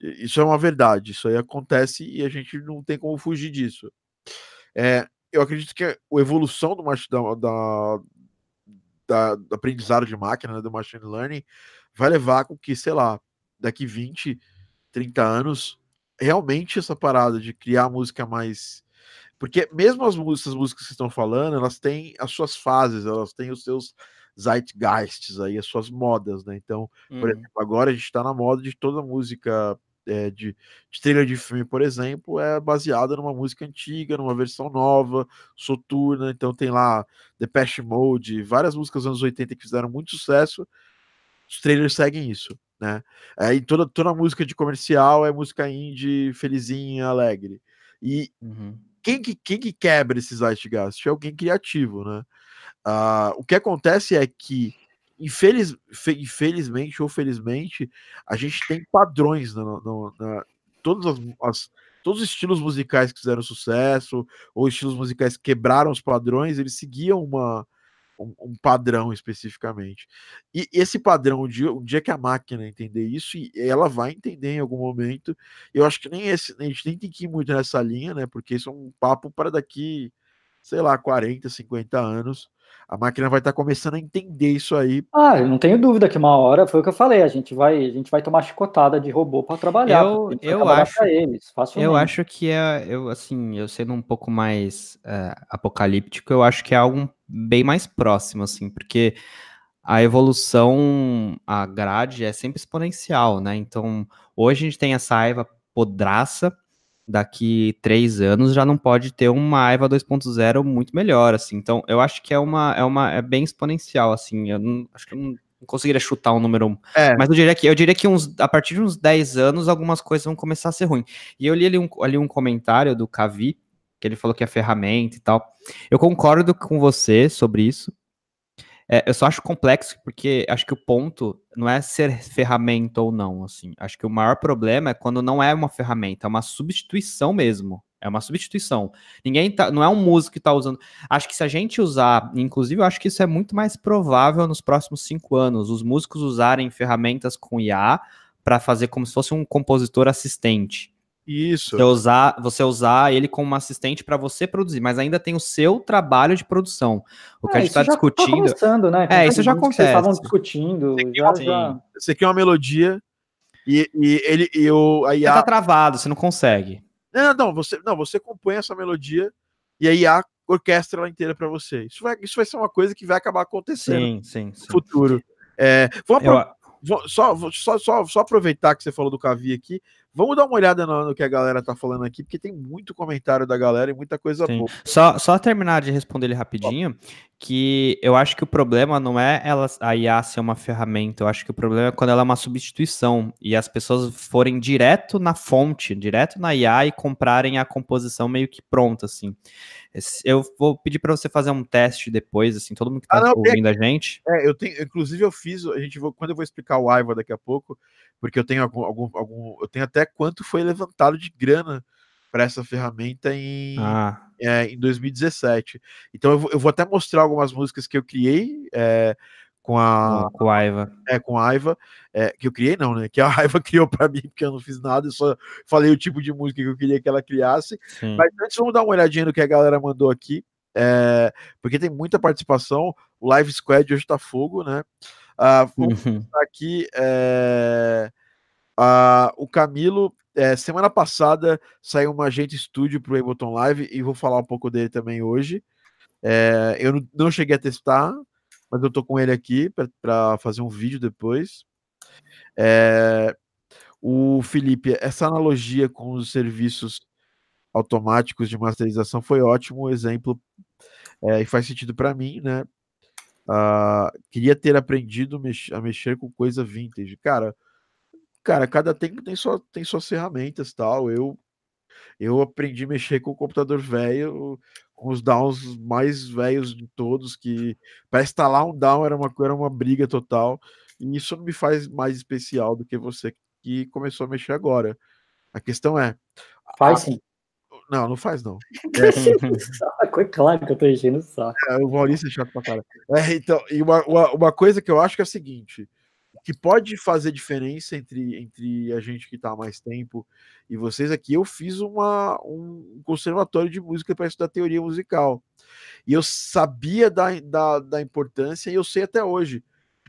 Isso é uma verdade, isso aí acontece e a gente não tem como fugir disso. É, eu acredito que a evolução do da, da, da, do aprendizado de máquina, né, do machine learning, vai levar com que, sei lá, daqui 20, 30 anos, realmente essa parada de criar música mais. Porque mesmo as músicas, as músicas que estão falando, elas têm as suas fases, elas têm os seus zeitgeists aí, as suas modas, né? Então, por uhum. exemplo, agora a gente está na moda de toda música é, de, de trailer de filme, por exemplo, é baseada numa música antiga, numa versão nova, soturna. Então tem lá The Past Mode, várias músicas dos anos 80 que fizeram muito sucesso. Os trailers seguem isso, né? É, e toda, toda música de comercial é música indie, felizinha, alegre. E uhum. quem, que, quem que quebra esses zeitgeist? É alguém criativo, né? Uh, o que acontece é que infeliz, infelizmente ou felizmente, a gente tem padrões na, na, na todas as, as, todos os estilos musicais que fizeram sucesso, ou estilos musicais que quebraram os padrões, eles seguiam uma, um, um padrão especificamente. E esse padrão, um dia, um dia que a máquina entender isso, e ela vai entender em algum momento, eu acho que nem esse, a gente nem tem que ir muito nessa linha, né? Porque isso é um papo para daqui, sei lá, 40, 50 anos a máquina vai estar tá começando a entender isso aí. Ah, eu não tenho dúvida que uma hora foi o que eu falei, a gente vai, a gente vai tomar chicotada de robô para trabalhar. Eu, eu acho, eles, eu acho que é, eu assim, eu sendo um pouco mais é, apocalíptico, eu acho que é algo bem mais próximo, assim, porque a evolução, a grade é sempre exponencial, né? Então, hoje a gente tem essa raiva podraça daqui três anos já não pode ter uma Aiva 2.0 muito melhor, assim. Então, eu acho que é uma, é uma, é bem exponencial, assim. Eu não, acho que eu não, conseguiria chutar um número, é. mas eu diria que eu diria que uns, a partir de uns 10 anos algumas coisas vão começar a ser ruins. E eu li ali um, ali um comentário do Cavi, que ele falou que é ferramenta e tal. Eu concordo com você sobre isso. É, eu só acho complexo porque acho que o ponto não é ser ferramenta ou não, assim. Acho que o maior problema é quando não é uma ferramenta, é uma substituição mesmo. É uma substituição. Ninguém tá, não é um músico que está usando. Acho que se a gente usar, inclusive, eu acho que isso é muito mais provável nos próximos cinco anos, os músicos usarem ferramentas com IA para fazer como se fosse um compositor assistente. Isso. Você usar, você usar ele como assistente para você produzir, mas ainda tem o seu trabalho de produção. O que é, a gente está tá discutindo. Tá né? É, isso já acontece. Vocês estavam discutindo. Já, já... Você quer uma melodia e, e ele e o a IA... Você tá travado, você não consegue. Não, não, você não, você compõe essa melodia e a IA orquestra ela inteira para você. Isso vai, isso vai ser uma coisa que vai acabar acontecendo sim, sim, sim. no futuro. É, vamos Eu... Só, só, só, só aproveitar que você falou do Cavi aqui, Vamos dar uma olhada no, no, que a galera tá falando aqui, porque tem muito comentário da galera e muita coisa Sim. boa. Só, só terminar de responder ele rapidinho, que eu acho que o problema não é ela, a IA ser uma ferramenta, eu acho que o problema é quando ela é uma substituição e as pessoas forem direto na fonte, direto na IA e comprarem a composição meio que pronta, assim. Eu vou pedir para você fazer um teste depois, assim, todo mundo que tá ah, não, ouvindo tem, a gente. É, eu tenho, inclusive eu fiz, a gente vou, quando eu vou explicar o Aiva daqui a pouco, porque eu tenho algum, algum, algum eu tenho até quanto foi levantado de grana para essa ferramenta em, ah. é, em 2017. Então eu vou, eu vou, até mostrar algumas músicas que eu criei é, com a com a Aiva. É, com a Aiva, é, que eu criei não, né? Que a [laughs] Aiva criou para mim, porque eu não fiz nada, eu só falei o tipo de música que eu queria que ela criasse. Sim. Mas antes vamos dar uma olhadinha no que a galera mandou aqui. É, porque tem muita participação, o Live Squad hoje tá fogo, né? Uh, vamos [laughs] uhum. aqui. É... Uh, o Camilo, é, semana passada saiu uma Agente Studio para o Ableton Live e vou falar um pouco dele também hoje. É, eu não, não, cheguei a testar, mas eu tô com ele aqui para fazer um vídeo depois. É, o Felipe, essa analogia com os serviços automáticos de masterização foi ótimo exemplo é, e faz sentido para mim, né? Uh, queria ter aprendido a mexer com coisa vintage. Cara, cara, cada tempo tem, sua, tem suas ferramentas tal. Eu eu aprendi a mexer com o computador velho, os downs mais velhos de todos, que para instalar um down era uma, era uma briga total. E isso não me faz mais especial do que você que começou a mexer agora. A questão é. Faz a... sim. Não, não faz não. [laughs] É, claro que eu tô enchendo o saco. É, o Maurício é chato pra cara. É, então, e uma, uma, uma coisa que eu acho que é a seguinte: que pode fazer diferença entre, entre a gente que está há mais tempo e vocês aqui. Eu fiz uma, um conservatório de música para estudar teoria musical. E eu sabia da, da, da importância e eu sei até hoje.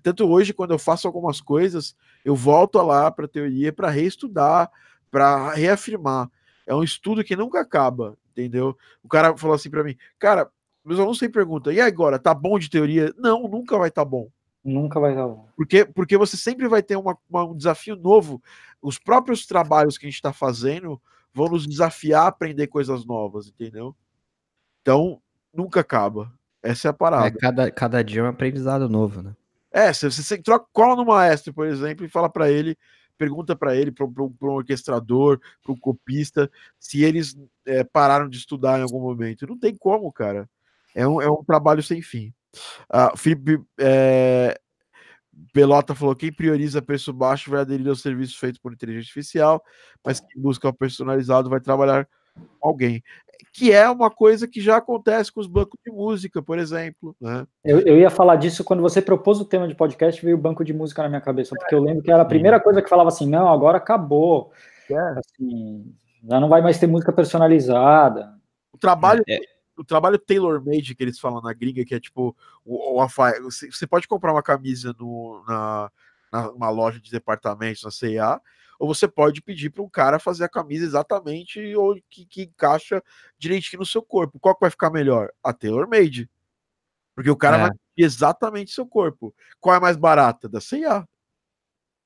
Tanto hoje, quando eu faço algumas coisas, eu volto lá para a teoria para reestudar, para reafirmar. É um estudo que nunca acaba, entendeu? O cara falou assim para mim, cara, meus alunos sempre perguntam, e agora, tá bom de teoria? Não, nunca vai estar tá bom. Nunca vai estar bom. Porque, porque você sempre vai ter uma, uma, um desafio novo. Os próprios trabalhos que a gente está fazendo vão nos desafiar a aprender coisas novas, entendeu? Então, nunca acaba. Essa é a parada. É, cada, cada dia é um aprendizado novo, né? É, você, você troca, cola no maestro, por exemplo, e fala para ele, pergunta para ele, para um orquestrador, para um copista, se eles é, pararam de estudar em algum momento. Não tem como, cara. É um, é um trabalho sem fim. Uh, Felipe é, Pelota falou: quem prioriza preço baixo vai aderir aos serviços feitos por inteligência artificial, mas quem busca o personalizado vai trabalhar com alguém. Que é uma coisa que já acontece com os bancos de música, por exemplo. Né? Eu, eu ia falar disso quando você propôs o tema de podcast, veio o banco de música na minha cabeça, porque eu lembro que era a primeira coisa que falava assim: não, agora acabou. É. Assim, já não vai mais ter música personalizada. O trabalho. É o trabalho tailor-made que eles falam na gringa, que é tipo o, o você, você pode comprar uma camisa no, na, na uma loja de departamentos, na CIA, ou você pode pedir para um cara fazer a camisa exatamente ou que, que encaixa direitinho no seu corpo. Qual que vai ficar melhor? A tailor-made. Porque o cara é. vai pedir exatamente seu corpo. Qual é mais barata? Da CIA.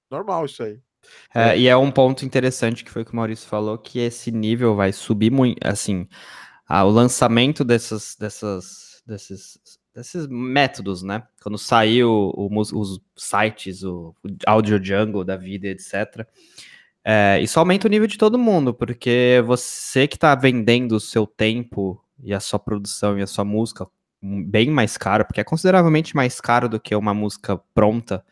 Normal isso aí. É, é. E é um ponto interessante que foi que o Maurício falou, que esse nível vai subir muito, assim, ah, o lançamento dessas, dessas, desses, desses métodos, né? Quando saiu o, os sites, o, o Audio Jungle da vida, etc. É, isso aumenta o nível de todo mundo, porque você que está vendendo o seu tempo e a sua produção e a sua música bem mais caro, porque é consideravelmente mais caro do que uma música pronta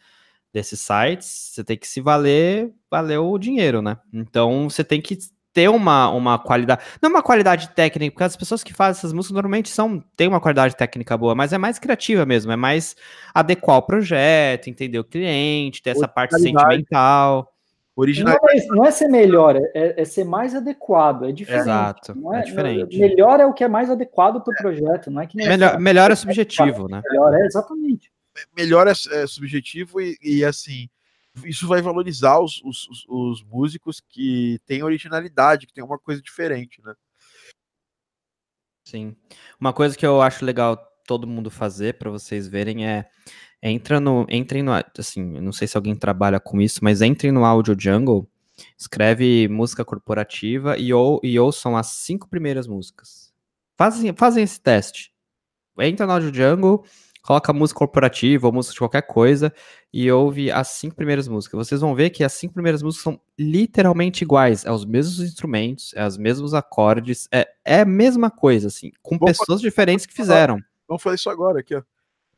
desses sites, você tem que se valer, valer o dinheiro, né? Então você tem que ter uma, uma qualidade. Não uma qualidade técnica, porque as pessoas que fazem essas músicas normalmente são têm uma qualidade técnica boa, mas é mais criativa mesmo, é mais adequar o projeto, entender o cliente, ter essa parte sentimental. Original. Não, é, não é ser melhor, é, é, ser mais adequado, é diferente. Exato, é, é, diferente. melhor é o que é mais adequado para o projeto, não é que melhor, melhor é subjetivo, né? Melhor é exatamente. Melhor é, é subjetivo e, e assim isso vai valorizar os, os, os, músicos que têm originalidade, que tem uma coisa diferente, né? Sim. Uma coisa que eu acho legal todo mundo fazer para vocês verem é entra no entrem no assim, não sei se alguém trabalha com isso, mas entrem no Audio Jungle, escreve música corporativa e, ou, e ouçam as cinco primeiras músicas. Fazem, fazem esse teste. Entra no Audio Jungle, coloca música corporativa ou música de qualquer coisa e ouve as cinco primeiras músicas. Vocês vão ver que as cinco primeiras músicas são literalmente iguais, é os mesmos instrumentos, é os mesmos acordes, é, é a mesma coisa, assim, com Vamos pessoas fazer, diferentes que fizeram. Vamos fazer isso agora aqui, ó.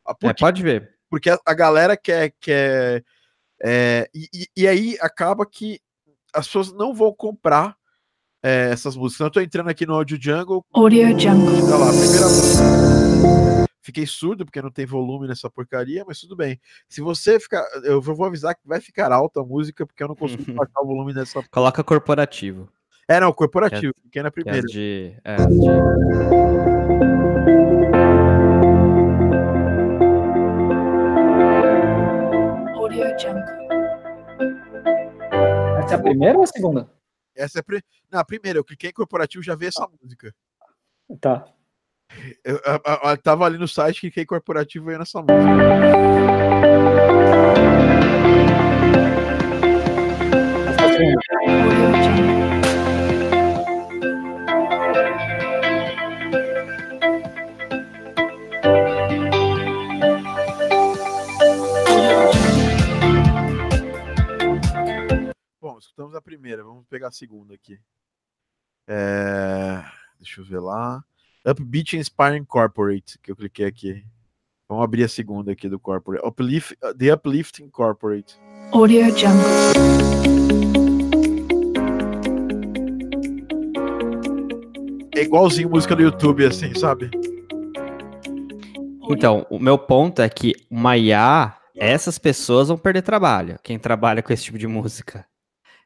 Ah, é, pode ver. Porque a, a galera quer. quer é, e, e, aí acaba que as pessoas não vão comprar é, essas músicas. Então, eu tô entrando aqui no Audio Jungle. Audio Jungle. Tá lá, primeira música. Fiquei surdo porque não tem volume nessa porcaria, mas tudo bem. Se você ficar. Eu vou avisar que vai ficar alta a música, porque eu não consigo [laughs] baixar o volume dessa. Coloca corporativo. É, não, corporativo, que é na primeira. Que é de, é de... Essa é a primeira ou a segunda? Essa é a, pri... Não, a primeira, eu cliquei em corporativo já vi essa música. Tá. Eu, eu, eu, eu tava ali no site, cliquei em corporativo veio nessa música. Bom, escutamos a primeira, vamos pegar a segunda aqui. É, Deixa eu ver lá. Upbeat Inspiring Corporate, que eu cliquei aqui. Vamos abrir a segunda aqui do Corporate. Uplift, The Uplifting Corporate. Audio Jungle. É igualzinho música do YouTube, assim, sabe? Então, o meu ponto é que uma IA, essas pessoas vão perder trabalho. Quem trabalha com esse tipo de música.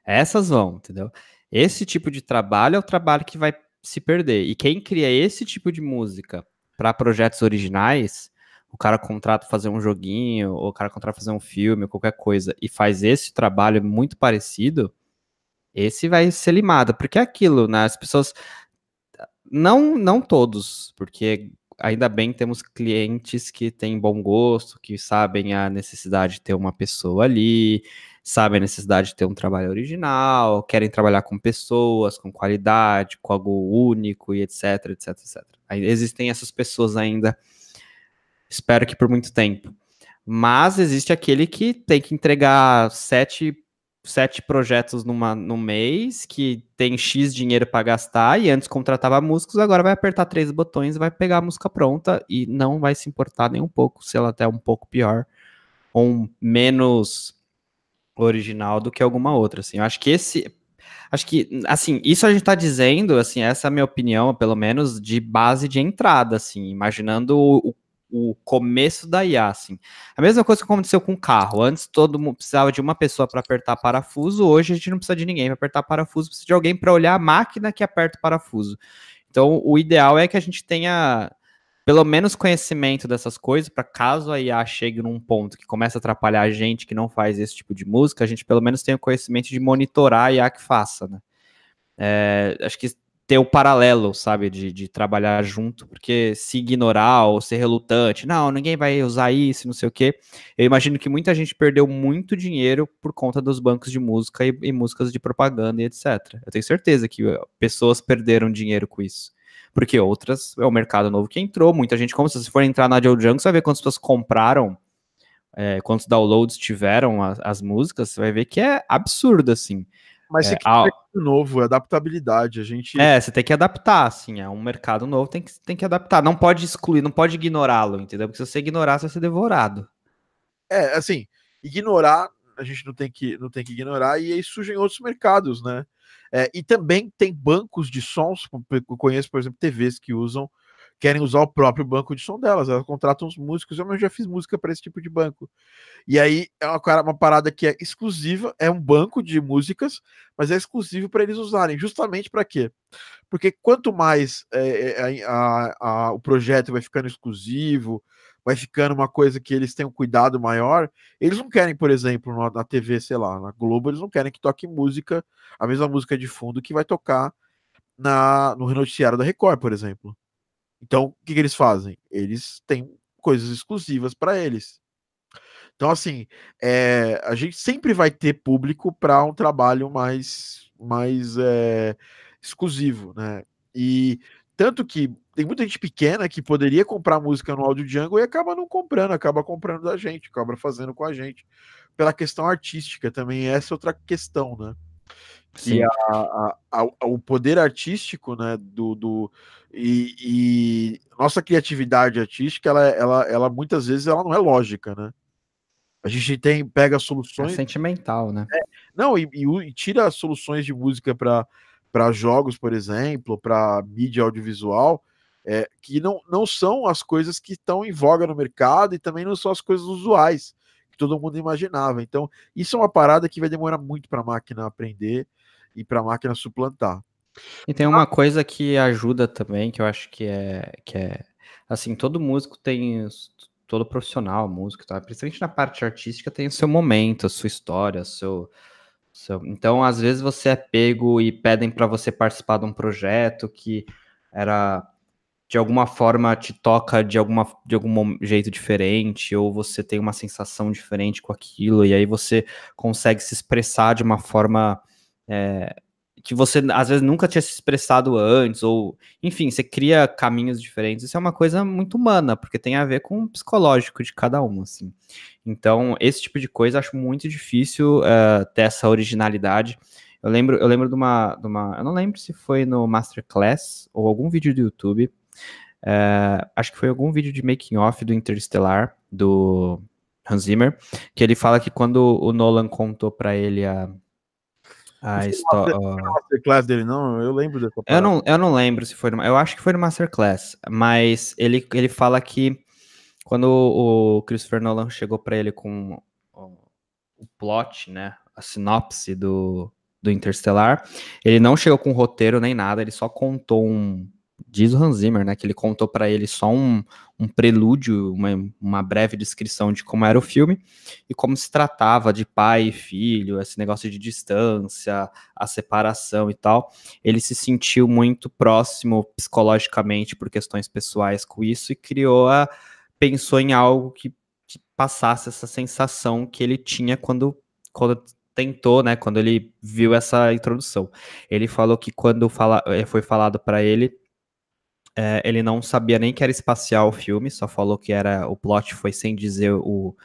Essas vão, entendeu? Esse tipo de trabalho é o trabalho que vai se perder. E quem cria esse tipo de música para projetos originais, o cara contrata fazer um joguinho, ou o cara contrata fazer um filme, qualquer coisa, e faz esse trabalho muito parecido, esse vai ser limado. Porque é aquilo, né? As pessoas. Não, não todos, porque ainda bem temos clientes que têm bom gosto, que sabem a necessidade de ter uma pessoa ali, sabem a necessidade de ter um trabalho original, querem trabalhar com pessoas, com qualidade, com algo único e etc, etc, etc. Existem essas pessoas ainda, espero que por muito tempo. Mas existe aquele que tem que entregar sete, sete projetos numa, num mês, que tem X dinheiro para gastar, e antes contratava músicos, agora vai apertar três botões vai pegar a música pronta e não vai se importar nem um pouco se ela até é um pouco pior ou menos original do que alguma outra, assim. Eu acho que esse acho que assim, isso a gente tá dizendo, assim, essa é a minha opinião, pelo menos de base de entrada, assim, imaginando o, o começo da IA, assim. A mesma coisa que aconteceu com o carro. Antes todo mundo precisava de uma pessoa para apertar parafuso, hoje a gente não precisa de ninguém para apertar parafuso, precisa de alguém para olhar a máquina que aperta o parafuso. Então, o ideal é que a gente tenha pelo menos conhecimento dessas coisas, para caso a IA chegue num ponto que começa a atrapalhar a gente que não faz esse tipo de música, a gente pelo menos tenha o conhecimento de monitorar a IA que faça, né? É, acho que ter o paralelo, sabe, de, de trabalhar junto, porque se ignorar ou ser relutante, não, ninguém vai usar isso, não sei o quê. Eu imagino que muita gente perdeu muito dinheiro por conta dos bancos de música e, e músicas de propaganda e etc. Eu tenho certeza que pessoas perderam dinheiro com isso porque outras é o mercado novo que entrou, muita gente, como se você for entrar na Audio Jungle, você vai ver quantas pessoas compraram, é, quantos downloads tiveram as, as, músicas, você vai ver que é absurdo, assim. Mas é, quer novo, é adaptabilidade, a gente... É, você tem que adaptar, assim, é um mercado novo, tem que, tem que adaptar, não pode excluir, não pode ignorá-lo, entendeu? Porque se você ignorar, você vai ser devorado. É, assim, ignorar, a gente não tem que, não tem que ignorar, e aí surgem outros mercados, né? É, e também tem bancos de sons, eu conheço, por exemplo, TVs que usam, querem usar o próprio banco de som delas, elas contratam os músicos, eu já fiz música para esse tipo de banco. E aí é uma, uma parada que é exclusiva, é um banco de músicas, mas é exclusivo para eles usarem, justamente para quê? Porque quanto mais é, a, a, o projeto vai ficando exclusivo, vai ficando uma coisa que eles têm um cuidado maior. Eles não querem, por exemplo, na, TV, sei lá, na Globo, eles não querem que toque música, a mesma música de fundo que vai tocar na, no noticiário da Record, por exemplo. Então, o que, que eles fazem? Eles têm coisas exclusivas para eles. Então, assim, é, a gente sempre vai ter público para um trabalho mais, mais é, exclusivo, né? E tanto que tem muita gente pequena que poderia comprar música no Audio Jungle e acaba não comprando, acaba comprando da gente, acaba fazendo com a gente. Pela questão artística também, essa é outra questão, né? Sim. E a, a, a, o poder artístico, né, do, do e, e, nossa criatividade artística, ela, ela, ela muitas vezes ela não é lógica, né? A gente tem pega soluções é sentimental, né? É, não e, e, e tira soluções de música para para jogos, por exemplo, para mídia audiovisual, é, que não, não são as coisas que estão em voga no mercado e também não são as coisas usuais que todo mundo imaginava. Então, isso é uma parada que vai demorar muito para a máquina aprender e para a máquina suplantar. E tem uma coisa que ajuda também, que eu acho que é que é assim, todo músico tem todo profissional, músico, tá? Principalmente na parte artística tem o seu momento, a sua história, o seu Então, às vezes você é pego e pedem para você participar de um projeto que era de alguma forma te toca de, alguma, de algum jeito diferente, ou você tem uma sensação diferente com aquilo, e aí você consegue se expressar de uma forma é, que você às vezes nunca tinha se expressado antes, ou enfim, você cria caminhos diferentes. Isso é uma coisa muito humana, porque tem a ver com o psicológico de cada um, assim. Então, esse tipo de coisa acho muito difícil uh, ter essa originalidade. Eu lembro, eu lembro de uma, de uma. Eu não lembro se foi no Masterclass ou algum vídeo do YouTube. Uh, acho que foi algum vídeo de making off do Interstellar, do Hans Zimmer, que ele fala que quando o Nolan contou para ele a a história. Masterclass dele, não? Eu lembro dessa eu não, eu não lembro se foi. No, eu acho que foi no Masterclass, mas ele, ele fala que quando o Christopher Nolan chegou para ele com o, o plot, né, a sinopse do, do Interstellar, ele não chegou com roteiro nem nada, ele só contou um, diz o Hans Zimmer, né, que ele contou para ele só um, um prelúdio, uma, uma breve descrição de como era o filme e como se tratava de pai e filho, esse negócio de distância, a separação e tal. Ele se sentiu muito próximo psicologicamente por questões pessoais com isso e criou a pensou em algo que, que passasse essa sensação que ele tinha quando quando tentou, né, quando ele viu essa introdução. Ele falou que quando fala, eh, foi falado para ele é, ele não sabia nem que era espacial o filme, só falou que era o plot foi sem dizer o,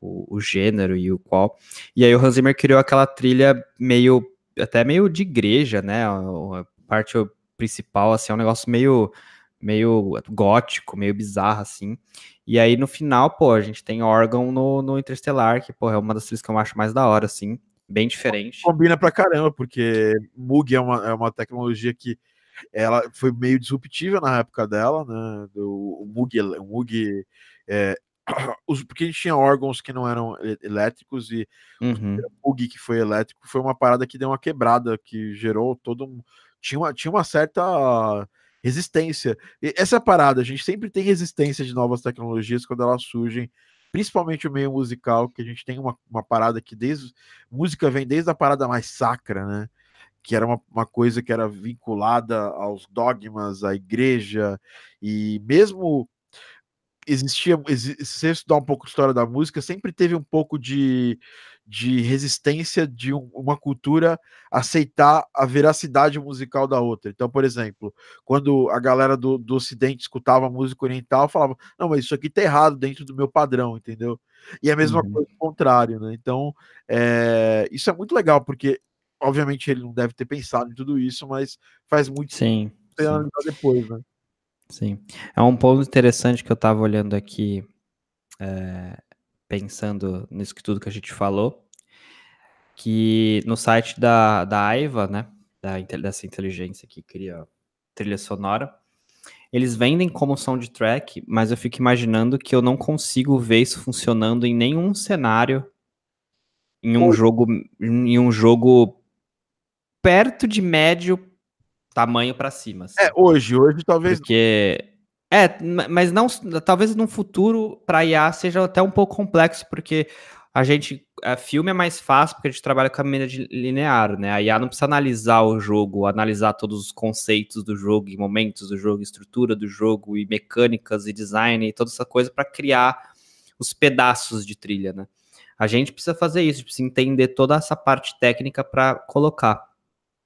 o, o gênero e o qual. E aí o Hans Zimmer criou aquela trilha meio até meio de igreja, né? A, parte principal assim é um negócio meio meio gótico, meio bizarro assim. E aí no final, pô, a gente tem órgão no, no Interstellar, que pô, é uma das trilhas que eu acho mais da hora assim, bem diferente. Combina pra caramba, porque Moog é uma, é uma tecnologia que ela foi meio disruptiva na época dela, né? Do, o Moog, o Moog é, [coughs] os, porque a gente tinha órgãos que não eram elétricos e uhum. o Moog que foi elétrico foi uma parada que deu uma quebrada, que gerou todo um. Tinha uma, tinha uma certa resistência. E essa é parada, a gente sempre tem resistência de novas tecnologias quando elas surgem, principalmente o meio musical, que a gente tem uma, uma parada que desde. Música vem desde a parada mais sacra, né? Que era uma, uma coisa que era vinculada aos dogmas, à igreja, e mesmo existia, se você estudar um pouco de história da música, sempre teve um pouco de, de resistência de um, uma cultura aceitar a veracidade musical da outra. Então, por exemplo, quando a galera do, do Ocidente escutava música oriental, falava, não, mas isso aqui tá errado dentro do meu padrão, entendeu? E a mesma uhum. coisa o contrário, né? Então, é, isso é muito legal, porque obviamente ele não deve ter pensado em tudo isso, mas faz muito sim, sim. analisar depois, né? Sim. É um ponto interessante que eu estava olhando aqui, é, pensando nisso que tudo que a gente falou, que no site da, da Aiva, né, da, dessa inteligência que cria trilha sonora, eles vendem como soundtrack, mas eu fico imaginando que eu não consigo ver isso funcionando em nenhum cenário em um jogo em um jogo perto de médio tamanho para cima. Assim. É, hoje, hoje talvez. Porque. É, mas não. Talvez no futuro, para IA, seja até um pouco complexo, porque a gente. A filme é mais fácil, porque a gente trabalha com a mídia linear, né? A IA não precisa analisar o jogo, analisar todos os conceitos do jogo, e momentos do jogo, estrutura do jogo, e mecânicas, e design, e toda essa coisa para criar os pedaços de trilha, né? A gente precisa fazer isso, precisa entender toda essa parte técnica para colocar.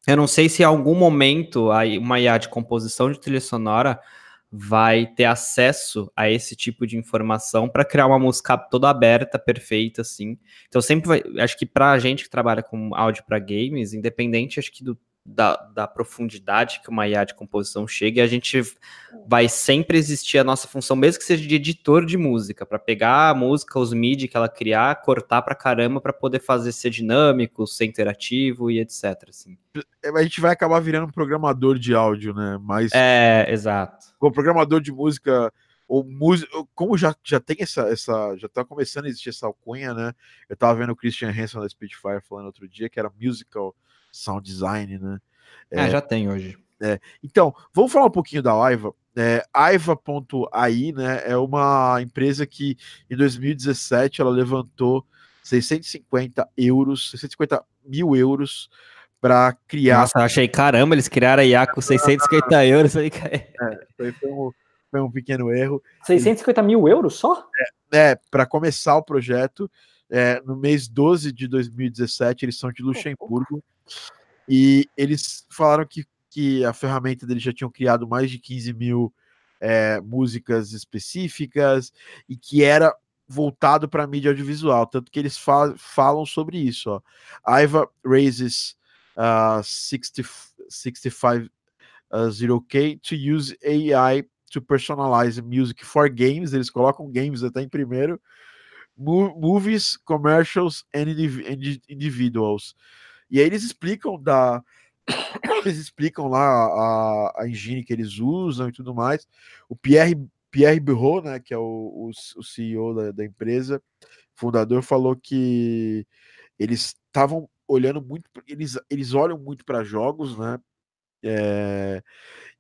Eu não sei se em algum momento uma IA de composição de trilha sonora vai ter acesso a esse tipo de informação para criar uma música toda aberta, perfeita, assim. Então sempre vai, acho que para a gente que trabalha com áudio para games, independente, acho que do da, da, profundidade que uma IA de composição chega, e a gente vai sempre existir a nossa função, mesmo que seja de editor de música, para pegar a música, os MIDI que ela criar, cortar para caramba para poder fazer ser dinâmico, ser interativo e etc. Assim. É, a gente vai acabar virando programador de áudio, né? Mas é, exato. Como programador de música ou música, como já, já tem essa, essa, já tá começando a existir essa alcunha, né? Eu tava vendo o Christian Hansen da Speedfire falando outro dia que era musical sound design, né? É, é, já tem hoje. É. Então, vamos falar um pouquinho da Aiva. É, Aiva.ai né, é uma empresa que em 2017 ela levantou 650 euros, 650 mil euros para criar. Nossa, eu achei, caramba, eles criaram a IA com 650 euros. Aí, [laughs] é, foi, um, foi um pequeno erro. 650 mil euros só? É, é para começar o projeto, é, no mês 12 de 2017, eles são de Luxemburgo, e eles falaram que, que a ferramenta deles já tinham criado mais de 15 mil é, músicas específicas e que era voltado para mídia audiovisual, tanto que eles fa falam sobre isso. Ó. Aiva raises uh, 60, 65 uh, 0K to use AI to personalize music for games. Eles colocam games até em primeiro. Mo movies, commercials and individuals. E aí eles explicam da [coughs] eles explicam lá a, a engine que eles usam e tudo mais. O Pierre Pierre Birro, né, que é o, o, o CEO da, da, empresa, fundador, falou que eles estavam olhando muito, eles, eles olham muito para jogos, né? É,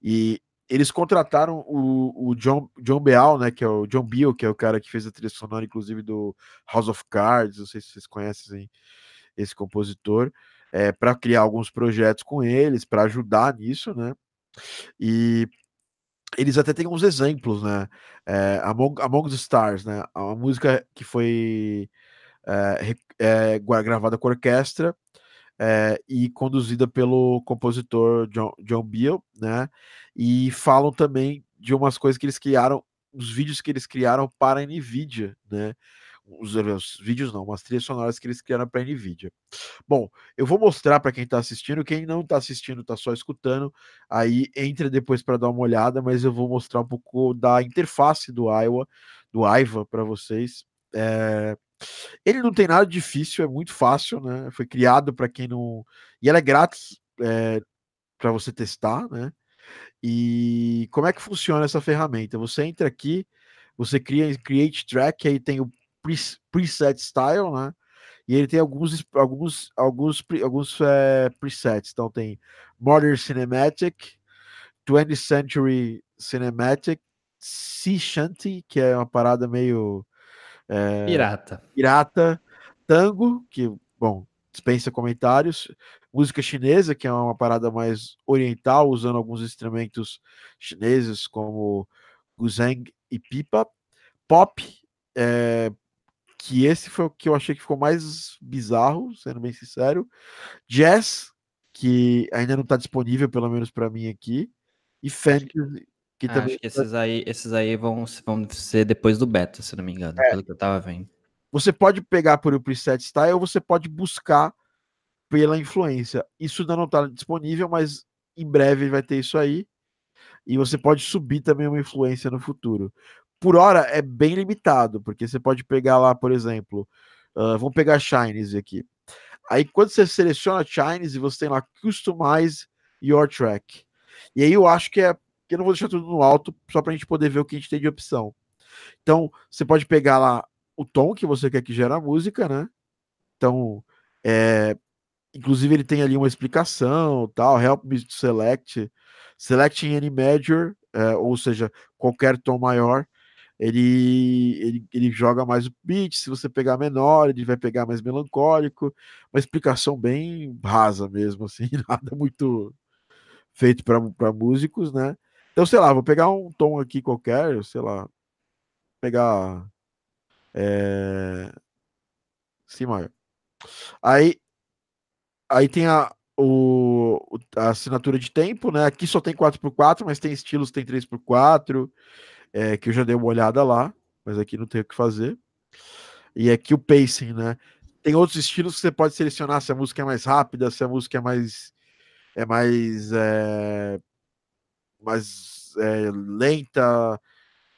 e eles contrataram o, o John, John Beal, né? Que é o John Beal, que é o cara que fez a trilha sonora, inclusive, do House of Cards. Não sei se vocês conhecem esse compositor, é, para criar alguns projetos com eles, para ajudar nisso, né? E eles até têm uns exemplos, né? É, Among, Among the Stars, né? A música que foi é, é, gravada com orquestra é, e conduzida pelo compositor John, John Beal, né? E falam também de umas coisas que eles criaram, os vídeos que eles criaram para a Nvidia, né? Os, os vídeos não, umas trilhas sonoras que eles criaram para a Nvidia. Bom, eu vou mostrar para quem está assistindo, quem não está assistindo, está só escutando, aí entra depois para dar uma olhada, mas eu vou mostrar um pouco da interface do Iowa, do Aiva para vocês. É, ele não tem nada difícil, é muito fácil, né? Foi criado para quem não. E ela é grátis é, para você testar, né? E como é que funciona essa ferramenta? Você entra aqui, você cria Create Track, aí tem o preset style, né? E ele tem alguns alguns alguns alguns é, presets. Então tem Modern Cinematic, 20th Century Cinematic, Sea Shanty, que é uma parada meio é, pirata. Pirata, tango, que, bom, dispensa comentários. Música chinesa, que é uma parada mais oriental, usando alguns instrumentos chineses como guzheng e pipa. Pop, é, que esse foi o que eu achei que ficou mais bizarro, sendo bem sincero. Jazz, que ainda não está disponível, pelo menos para mim aqui. E fantasy, que também... Acho que esses aí, esses aí vão, vão ser depois do beta, se não me engano, é. pelo que eu tava vendo. Você pode pegar por o preset style ou você pode buscar pela influência. Isso ainda não está disponível, mas em breve vai ter isso aí. E você pode subir também uma influência no futuro. Por hora é bem limitado, porque você pode pegar lá, por exemplo, uh, vamos pegar Chinese aqui. Aí quando você seleciona Chinese, você tem lá Customize Your Track. E aí eu acho que é que eu não vou deixar tudo no alto só para a gente poder ver o que a gente tem de opção. Então, você pode pegar lá o tom que você quer que gere a música, né? Então, é, inclusive ele tem ali uma explicação, tal, help me select, selecting any major, é, ou seja, qualquer tom maior, ele, ele, ele joga mais o beat, se você pegar menor, ele vai pegar mais melancólico, uma explicação bem rasa mesmo, assim, [laughs] nada muito feito para músicos, né? Então, sei lá, vou pegar um tom aqui qualquer, sei lá, pegar. É... Si maior. Aí, aí tem a, o, a assinatura de tempo, né? Aqui só tem 4x4, mas tem estilos tem 3x4, é, que eu já dei uma olhada lá, mas aqui não tem o que fazer. E aqui o pacing, né? Tem outros estilos que você pode selecionar se a música é mais rápida, se a música é mais é mais é, mais é, lenta,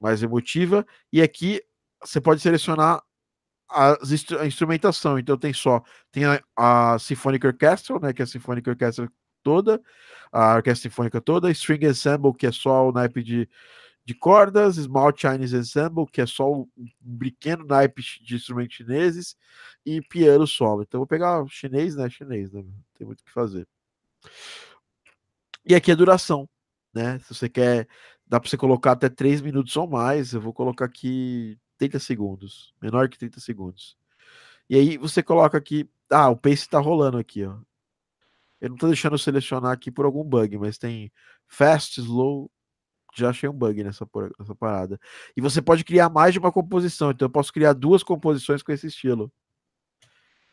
mais emotiva. E aqui você pode selecionar a instrumentação. Então tem só tem a, a Symphonic Orchestra, né, que é a Symphonic Orchestra toda, a orquestra sinfônica toda, String Ensemble, que é só o naipe de, de cordas, Small Chinese Ensemble, que é só um pequeno naipe de instrumentos chineses, e piano solo. Então vou pegar chinês, né? Chinês, né? Tem muito o que fazer. E aqui a duração né? Se você quer, dá para você colocar até 3 minutos ou mais. Eu vou colocar aqui 30 segundos, menor que 30 segundos. E aí você coloca aqui. Ah, o pace tá rolando aqui, ó. Eu não tô deixando selecionar aqui por algum bug, mas tem fast, slow. Já achei um bug nessa, nessa parada. E você pode criar mais de uma composição. Então eu posso criar duas composições com esse estilo.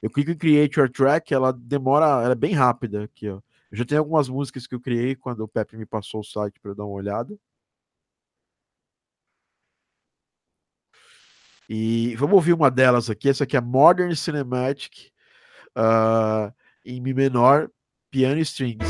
Eu clico em Create Your Track, ela demora, ela é bem rápida aqui, ó. Eu já tenho algumas músicas que eu criei quando o Pepe me passou o site para eu dar uma olhada. E vamos ouvir uma delas aqui. Essa aqui é Modern Cinematic ah, em Mi menor, piano e strings.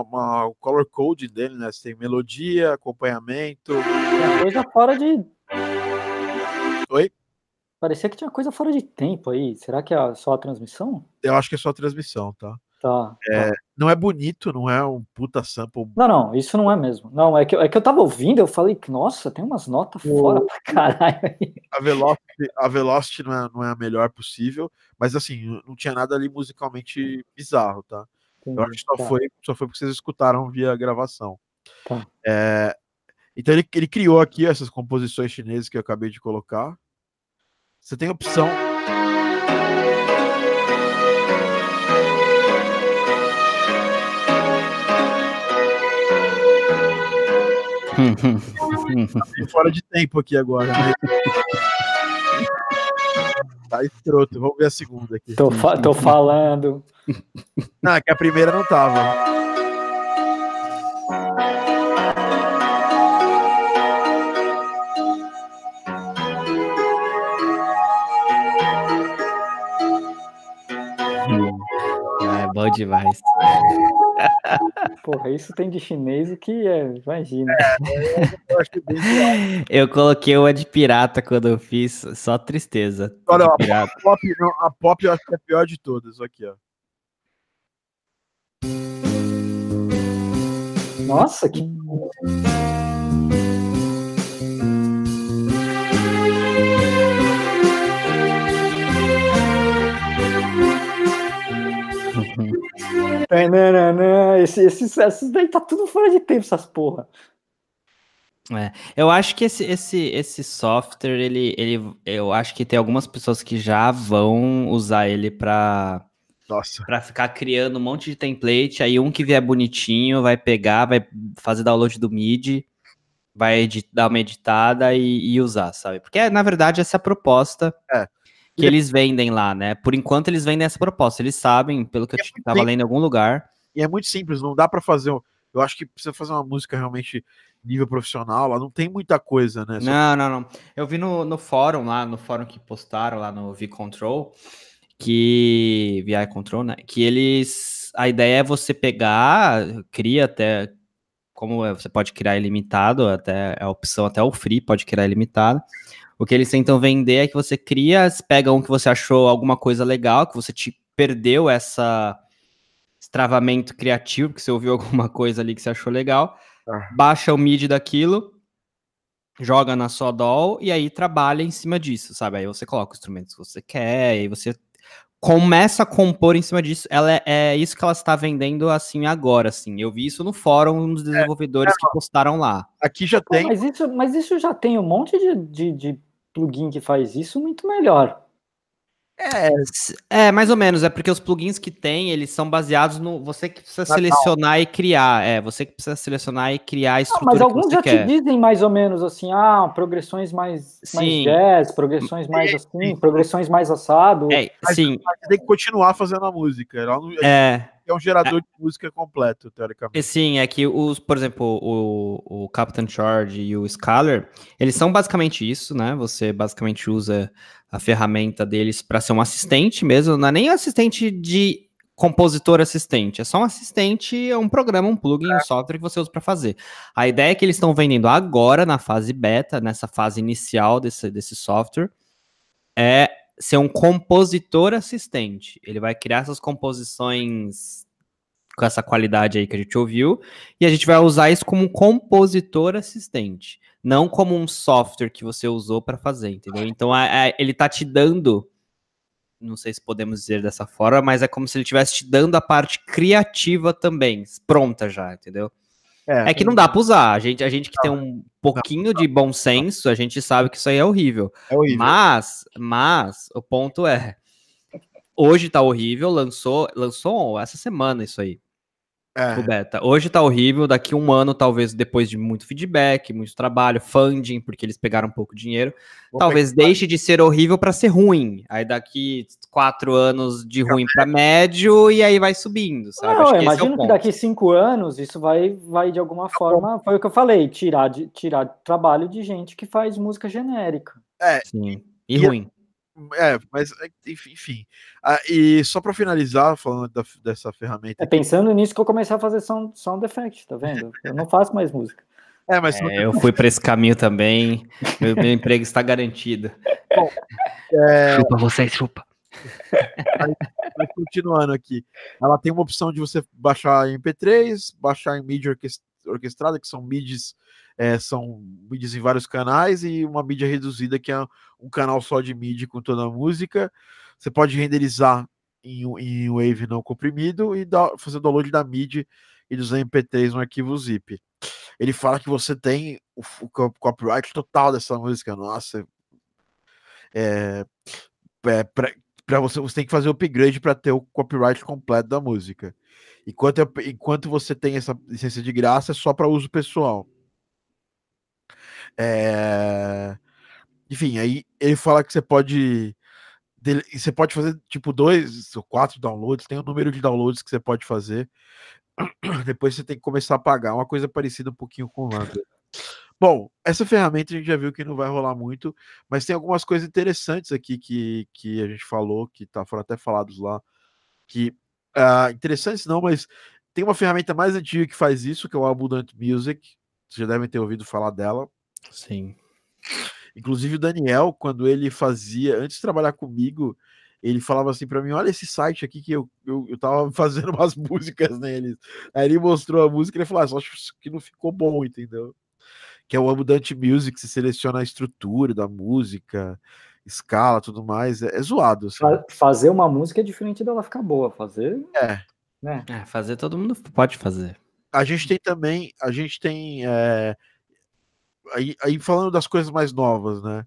Uma, uma o color code dele, né? Você tem melodia, acompanhamento. Tinha coisa fora de. Oi? Parecia que tinha coisa fora de tempo aí. Será que é só a transmissão? Eu acho que é só a transmissão, tá? Tá. É, tá. não é bonito, não é um puta sample. Não, não, isso não é mesmo. Não, é que, é que eu tava ouvindo, eu falei, nossa, tem umas notas fora pra caralho aí. A Velocity, a Velocity não, é, não é a melhor possível, mas assim, não tinha nada ali musicalmente bizarro, tá? Eu acho que só, Tá. foi, só foi porque vocês escutaram via gravação. Tá. É, então ele, ele criou aqui essas composições chinesas que eu acabei de colocar. Você tem a opção. [laughs] Tem fora de tempo aqui agora. Né? [laughs] Tá escroto. Vamos ver a segunda aqui. Tô, fa- tô falando. [laughs] Não, é que a primeira não tava. É bom demais. Porra, isso tem de chinês o que é, imagina. Eu acho que bem Eu coloquei uma de pirata quando eu fiz, só tristeza. Olha, a pop, não, a pop eu acho que é a pior de todas. Aqui, ó. Nossa, que. Esse, esses, esses daí tá tudo fora de tempo, essas porra. Eu acho que esse, esse, esse software, ele, ele, eu acho que tem algumas pessoas que já vão usar ele para Nossa. para ficar criando um monte de template. Aí um que vier bonitinho vai pegar, vai fazer download do MIDI, vai dar uma editada e, e usar, sabe? Porque na verdade essa é a proposta É. que eles vendem lá, né? Por enquanto eles vendem essa proposta. Eles sabem, pelo que eu É t- muito tava bem- lendo em algum lugar. E é muito simples, não dá pra fazer. um- Eu acho que precisa fazer uma música realmente nível profissional. Lá não tem muita coisa, né? Só- Não, não, não. Eu vi no, no fórum lá, no fórum que postaram lá no V-Control, que. VI Control, né? Que eles. A ideia é você pegar, cria até. Como é, você pode criar ilimitado, até a opção até o free pode criar ilimitado. O que eles tentam vender é que você cria, pega um que você achou alguma coisa legal, que você te perdeu essa esse travamento criativo, que você ouviu [laughs] alguma coisa ali que você achou legal, Ah. baixa o MIDI daquilo, joga na sua DAW e aí trabalha em cima disso, sabe? Aí você coloca os instrumentos que você quer, aí você começa a compor em cima disso. Ela é, é isso que ela está vendendo assim agora, assim. Eu vi isso no fórum dos desenvolvedores que postaram lá. Aqui já tem. mas, isso, mas isso já tem um monte de, de, de plugin que faz isso muito melhor. É, É, mais ou menos, é porque os plugins que tem, eles são baseados no você que precisa selecionar e criar, é, você que precisa selecionar e criar a estrutura mas que alguns você já quer. te dizem mais ou menos assim, ah, progressões mais, mais Sim. jazz, progressões mais assim, progressões mais assado. É, Mas- sim, você tem que continuar fazendo a música. Não- é, é um gerador de música completo, E teoricamente. sim, é que os, por exemplo, o, o Captain Charge e o Scalar, eles são basicamente isso, né? Você basicamente usa a ferramenta deles para ser um assistente mesmo, não é nem assistente de compositor assistente, é só um assistente, é um programa, um plugin, um software que você usa para fazer. A ideia é que eles estão vendendo agora na fase beta, nessa fase inicial desse, desse software, é ser um compositor assistente. Ele vai criar essas composições com essa qualidade aí que a gente ouviu, e a gente vai usar isso como um compositor assistente, não como um software que você usou para fazer, entendeu? Então a- a- ele tá te dando, não sei se podemos dizer dessa forma, mas é como se ele estivesse te dando a parte criativa também, pronta já, entendeu? É que não dá pra usar. A gente, a gente que tem um pouquinho de bom senso, a gente sabe que isso aí é horrível. É horrível. Mas, mas, o ponto é, hoje tá horrível, lançou, lançou essa semana isso aí, É. o beta. Hoje tá horrível, daqui um ano, talvez depois de muito feedback, muito trabalho, funding, porque eles pegaram um pouco de dinheiro, Vou talvez pegar- deixe de ser horrível para ser ruim. Aí daqui quatro anos de ruim para médio e aí vai subindo, sabe? Não, Acho eu que esse é imagino que ponto. daqui cinco anos isso vai, vai de alguma forma, foi o que eu falei, tirar, de, tirar trabalho de gente que faz música genérica. Sim. E, E- ruim. É, mas é, enfim. Ah, e só para finalizar, falando da- dessa ferramenta. É pensando nisso que eu comecei a fazer sound, sound effect, tá vendo? Eu não faço mais música. [laughs] É, mas É, eu fui para esse caminho também. Meu, meu emprego está garantido. é, Chupa vocês, chupa. [laughs] mas continuando aqui. Ela tem uma opção de você baixar em MP3, baixar em mídia orques- orquestrada, que são midis, é, são midis em vários canais, e uma mídia reduzida, que é um canal só de MIDI com toda a música. Você pode renderizar em, um- em Wave não comprimido e dar- fazer download da MIDI e dos MP3 no arquivo zip. Ele fala que você tem o, o co- copyright total dessa música. Nossa, é, é, para você, você tem que fazer o upgrade para ter o copyright completo da música. Enquanto, é- enquanto você tem essa licença de graça, é só para uso pessoal. É, Enfim, aí ele fala que você pode. Você pode fazer tipo dois ou quatro downloads, tem o número de downloads que você pode fazer. [clears throat] Depois você tem que começar a pagar, uma coisa parecida um pouquinho com o Lambda. Bom, essa ferramenta a gente já viu que não vai rolar muito, mas tem algumas coisas interessantes aqui que, que a gente falou, que tá, foram até falados lá, que ah, interessantes não, mas tem uma ferramenta mais antiga que faz isso, que é o Abundant Music. Vocês já devem ter ouvido falar dela. Sim. Inclusive o Daniel, quando ele fazia, antes de trabalhar comigo, ele falava assim para mim: olha esse site aqui que eu, eu, eu tava [laughs] fazendo umas músicas neles. Aí ele mostrou a música e ele falou: ah, só acho que não ficou bom, entendeu? Que é o Abundant Music, você seleciona a estrutura da música, escala, tudo mais. É, é zoado. Assim. Fa- Fazer uma música é diferente dela ficar boa. Fazer, É. né? É, fazer todo mundo pode fazer. A gente tem também, a gente tem. é, aí, aí falando das coisas mais novas, né?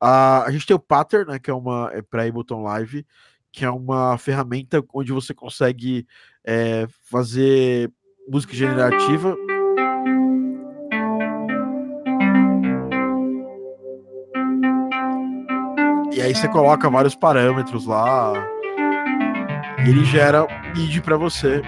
A, a gente tem o Pattern, né? Que é uma é para Ableton Live, que é uma ferramenta onde você consegue é, fazer música generativa. E aí você coloca vários parâmetros lá. E ele gera MIDI para você.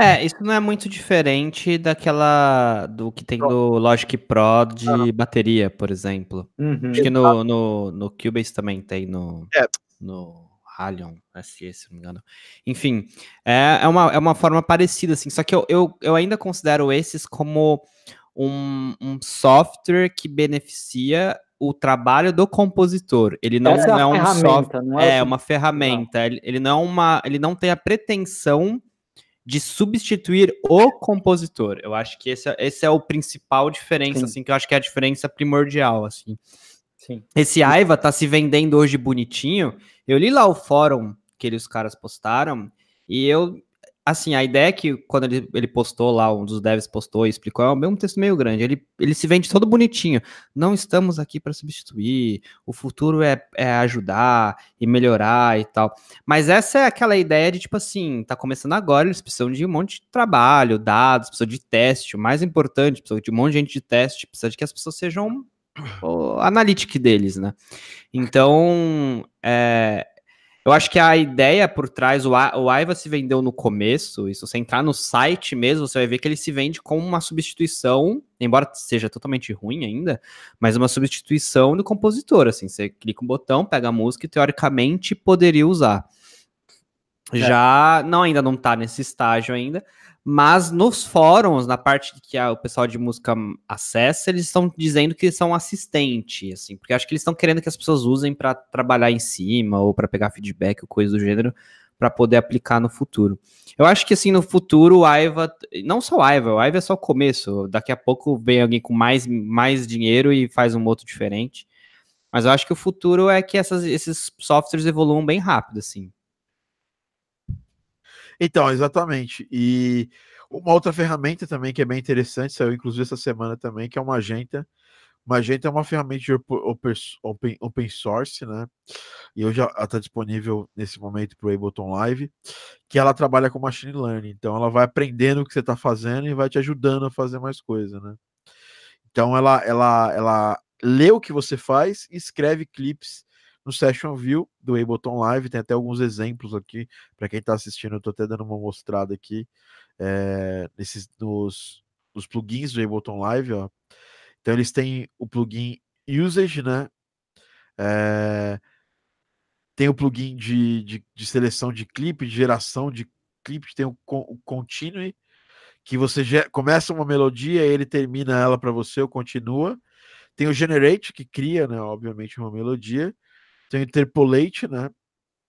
É, isso não é muito diferente daquela do que tem no Logic Pro de bateria, por exemplo. Uhum. Acho que no, no, no Cubase também tem no, É. no Halion SE, se não me engano. Enfim, é, é, uma, é uma forma parecida, assim. Só que eu, eu, eu ainda considero esses como um, um software que beneficia o trabalho do compositor. Ele não é a é um ferramenta, software. não é, É uma ferramenta. Ele, ele não é uma. Ele não tem a pretensão de substituir o compositor. Eu acho que esse, é- esse é o principal diferença, Sim. assim, que eu acho que é a diferença primordial, assim. Sim. Esse Aiva tá se vendendo hoje bonitinho. Eu li lá o fórum que eles, os caras postaram e eu, assim, a ideia é que quando ele, ele postou lá, um dos devs postou e explicou, é um texto meio grande. Ele, ele se vende todo bonitinho. Não estamos aqui para substituir. O futuro é, é ajudar e melhorar e tal. Mas essa é aquela ideia de tipo assim, tá começando agora, eles precisam de um monte de trabalho, dados, precisam de teste. O mais importante, precisa de um monte de gente de teste, precisa de que as pessoas sejam o analytic deles, né? Então, é, eu acho que a ideia por trás, o, A- o Aiva se vendeu no começo, e se você entrar no site mesmo, você vai ver que ele se vende como uma substituição, embora seja totalmente ruim ainda, mas uma substituição do compositor, assim, você clica um botão, pega a música e teoricamente poderia usar. Já não ainda não tá nesse estágio ainda, mas nos fóruns, na parte que a- o pessoal de música acessa, eles estão dizendo que são assistente, assim, porque acho que eles estão querendo que as pessoas usem para trabalhar em cima ou para pegar feedback ou coisa do gênero para poder aplicar no futuro. Eu acho que assim no futuro o Aiva, não só o Aiva, o Aiva é só o começo. Daqui a pouco vem alguém com mais, mais dinheiro e faz um outro diferente. Mas eu acho que o futuro é que essas- esses softwares evoluam bem rápido, assim. Então, exatamente. E uma outra ferramenta também que é bem interessante, saiu inclusive essa semana também, que é o Magenta. Magenta é uma ferramenta de op- open, open, open source, né? E hoje ela está disponível nesse momento para o Ableton Live, que ela trabalha com machine learning. Então, ela vai aprendendo o que você está fazendo e vai te ajudando a fazer mais coisa, né? Então, ela, ela, ela lê o que você faz e escreve clipes no Session View do Ableton Live. Tem até alguns exemplos aqui para quem está assistindo. Eu estou até dando uma mostrada aqui é, nesses, nos, nos plugins do Ableton Live. Ó. Então, eles têm o plugin Usage, né? É, tem o plugin de, de, de seleção de clipe, de geração de clipe, tem o, o Continue, que você começa uma melodia, ele termina ela para você ou continua. Tem o Generate, que cria, né, obviamente, uma melodia. Tem o Interpolate, né,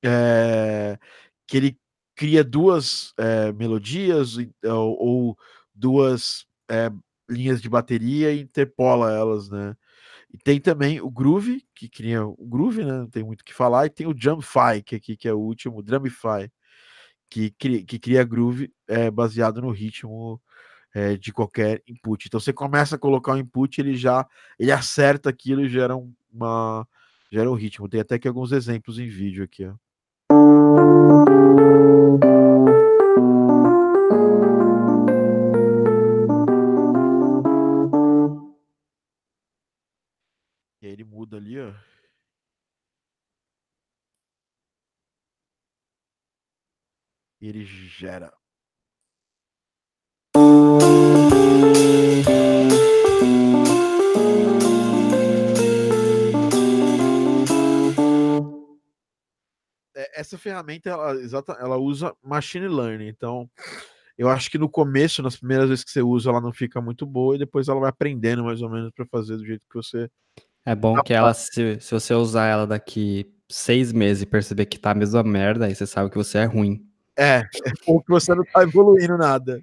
é, que ele cria duas é, melodias ou, ou duas é, linhas de bateria e interpola elas, né. E tem também o Groove, que cria o Groove, né? Não tem muito o que falar. E tem o Jumpfy, que aqui que é o último, o Drumify, que cria, que cria groove é, baseado no ritmo é, de qualquer input. Então você começa a colocar o input, ele já ele acerta aquilo e gera um- uma gera um ritmo. Tem até aqui alguns exemplos em vídeo aqui, ó. E aí ele muda ali, ó. E ele gera. Essa ferramenta, ela, exata, ela usa machine learning. Então, eu acho que no começo, nas primeiras vezes que você usa, ela não fica muito boa e depois ela vai aprendendo mais ou menos para fazer do jeito que você É bom que ela, se, se você usar ela daqui seis meses e perceber que tá a mesma merda, aí você sabe que você é ruim. É, [laughs] ou que você não tá evoluindo nada.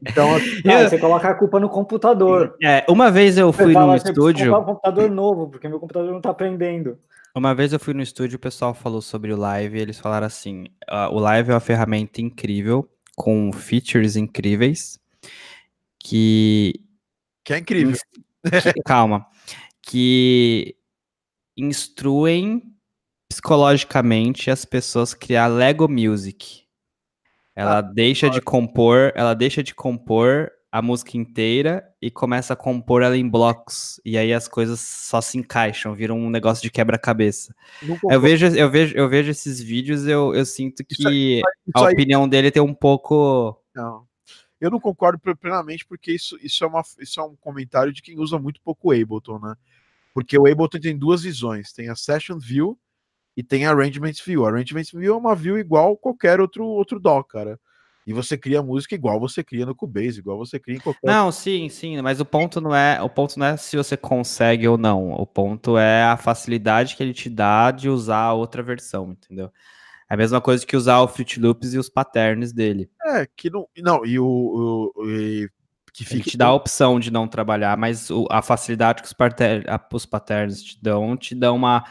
Então, assim, Ah, Eu- você coloca a culpa no computador. É, uma vez eu Você fui fala, no "Eu estúdio. um computador novo, porque meu computador não tá aprendendo. Uma vez eu fui no estúdio, o pessoal falou sobre o Live, e eles falaram assim: "Ah, o Live é uma ferramenta incrível, com features incríveis, que. que é incrível. que- calma. Que instruem psicologicamente as pessoas a criar Lego Music. Ela deixa de compor, ela deixa de compor a música inteira e começa a compor ela em blocos. E aí as coisas só se encaixam, viram um negócio de quebra-cabeça. Eu vejo, eu vejo, eu vejo esses vídeos, eu, eu sinto que Isso aí- a Isso aí- opinião dele tem um pouco. Não. Eu não concordo ple- plenamente, porque isso, isso, é uma, isso é um comentário de quem usa muito pouco o Ableton, né? Porque o Ableton tem duas visões: tem a Session View e tem a Arrangement View. A Arrangement View é uma view igual qualquer outro, outro DAW, cara. E você cria música igual você cria no Cubase, igual você cria em qualquer. Não, sim, sim, mas o ponto não é, o ponto não é se você consegue ou não. O ponto é a facilidade que ele te dá de usar a outra versão, entendeu? É a mesma coisa que usar o Fruit Loops e os patterns dele. É, que não. Não, e o. o- e que Ele te dá a opção de não trabalhar, mas o- a facilidade que os, pater- os patterns te dão, te dão uma,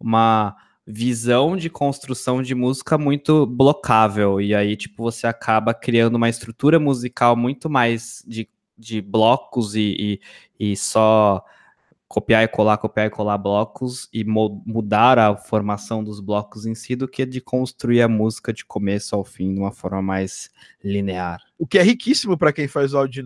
uma visão de construção de música muito blocável. E aí, tipo, você acaba criando uma estrutura musical muito mais de, de blocos e, e, e só copiar e colar, copiar e colar blocos e mudar a formação dos blocos em si do que de construir a música de começo ao fim de uma forma mais linear. O que é riquíssimo para quem faz áudio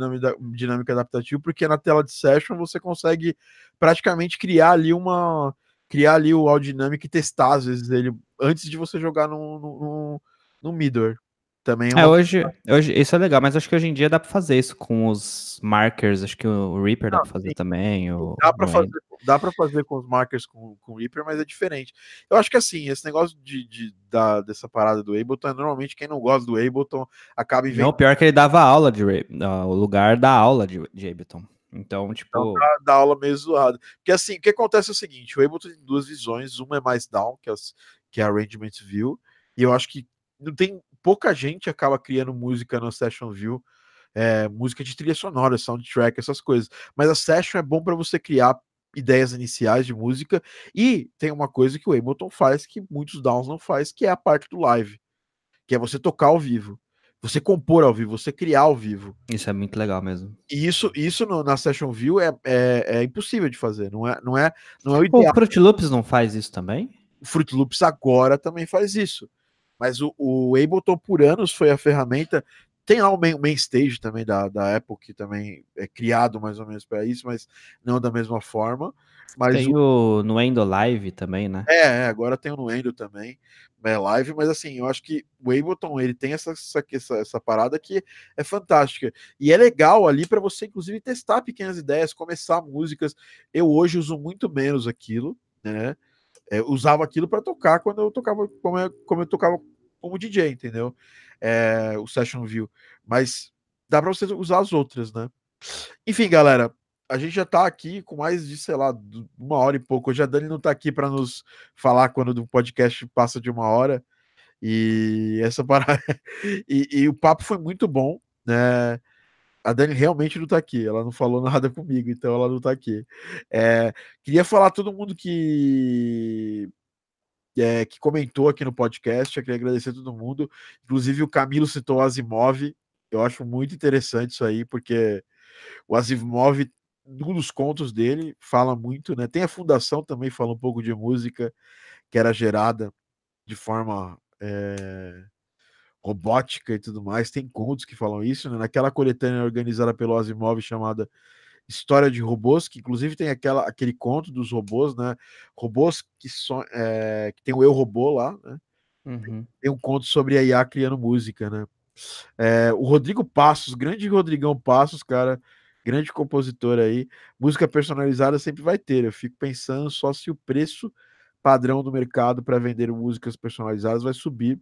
dinâmica adaptativo, porque na tela de session você consegue praticamente criar ali uma. Criar ali o áudio dinâmico e testar, às vezes, ele antes de você jogar no, no, no, middleware. Também é É, hoje, hoje isso é legal, mas acho que hoje em dia dá pra fazer isso com os markers, acho que o Reaper dá Não, pra fazer sim. também. O, Dá para fazer, dá para fazer com os markers com, com o Reaper, mas é diferente. Eu acho que assim, esse negócio de, de- da, dessa parada do Ableton, normalmente quem não gosta do Ableton acaba Não, inventando pior que ele dava aula de ah, o lugar da aula de, de Ableton. Então, tipo, da aula meio zoado. Porque assim, o que acontece é o seguinte: o Ableton tem duas visões, uma é mais down, que é, que é a Arrangement View, e eu acho que não tem pouca gente acaba criando música no Session View, é, música de trilha sonora, soundtrack, essas coisas. Mas a Session é bom para você criar ideias iniciais de música e tem uma coisa que o Ableton faz que muitos downs não faz, que é a parte do live, que é você tocar ao vivo, você compor ao vivo, você criar ao vivo. isso é muito legal mesmo. E isso, isso no- na Session View é, é, é impossível de fazer, não é, não é, não é o ideal. o Fruit Loops não faz isso também? O Fruit Loops agora também faz isso. Mas o, o Ableton por anos foi a ferramenta. Tem lá o main, main stage também da, da Apple, que também é criado mais ou menos para isso, mas não da mesma forma. Mas Tem o- o Nuendo Live também, né? é, é, agora tem o Nuendo também, é live, mas assim, eu acho que o Ableton ele tem essa, essa, essa, parada que é fantástica. E é legal ali para você, inclusive, testar pequenas ideias, começar músicas. Eu hoje uso muito menos aquilo, né? É, usava aquilo para tocar quando eu tocava como eu, como eu tocava como DJ, entendeu? É, o Session View. Mas dá para você usar as outras, né? Enfim, galera, a gente já tá aqui com mais de, sei lá, uma hora e pouco. Hoje a Dani não tá aqui para nos falar quando o podcast passa de uma hora. E essa parada. [laughs] e, e o papo foi muito bom, né? A Dani realmente não tá aqui, ela não falou nada [laughs] comigo, então ela não tá aqui. É, queria falar a todo mundo que é, que comentou aqui no podcast. Eu queria agradecer a todo mundo. Inclusive, o Camilo citou o Asimov. Eu acho muito interessante isso aí, porque o Asimov, um dos contos dele, fala muito, né? Tem a Fundação também, fala um pouco de música que era gerada de forma é, robótica e tudo mais. Tem contos que falam isso, né? Naquela coletânea organizada pelo Asimov chamada História de Robôs, que inclusive tem aquela, aquele conto dos robôs, né? Robôs que, so, é, que tem o Eu Robô lá, né? Uhum. Tem um conto sobre a IA criando música, né? É, o Rodrigo Passos, grande Rodrigão Passos, cara, grande compositor aí. Música personalizada sempre vai ter. Eu fico pensando só se o preço padrão do mercado para vender músicas personalizadas vai subir,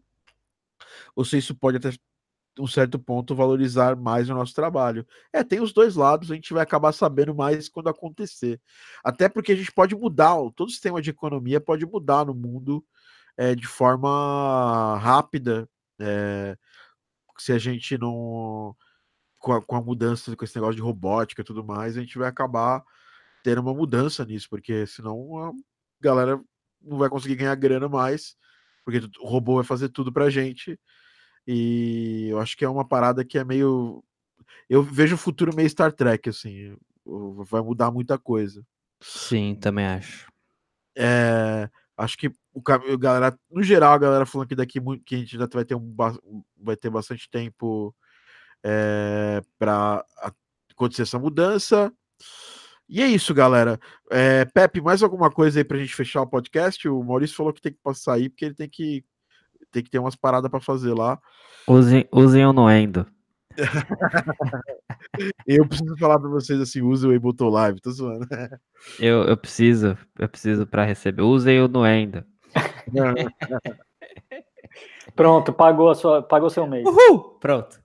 ou se isso pode até um certo ponto valorizar mais o nosso trabalho. É, tem os dois lados, a gente vai acabar sabendo mais quando acontecer. Até porque a gente pode mudar, todo sistema de economia pode mudar no mundo é, de forma rápida. É, se a gente não. Com a, com a mudança, com esse negócio de robótica e tudo mais, a gente vai acabar tendo uma mudança nisso, porque senão a galera não vai conseguir ganhar grana mais, porque o robô vai fazer tudo pra gente. E eu acho que é uma parada que é meio. Eu vejo o futuro meio Star Trek, assim. Vai mudar muita coisa. Sim, também acho. É, acho que o galera, no geral, a galera falando que daqui muito, que a gente ainda vai ter um vai ter bastante tempo é, para acontecer essa mudança. E é isso, galera. É, Pepe, mais alguma coisa aí pra gente fechar o podcast? O Maurício falou que tem que passar aí porque ele tem que tem que ter umas paradas para fazer lá. Usem, usem o Noendo. [laughs] Eu preciso falar para vocês assim, use o Ableton Live, tô zoando. [laughs] Eu, eu preciso, eu preciso para receber. Usem o Noendo. [laughs] Pronto, pagou a sua, pagou seu mês. Uhul! Pronto.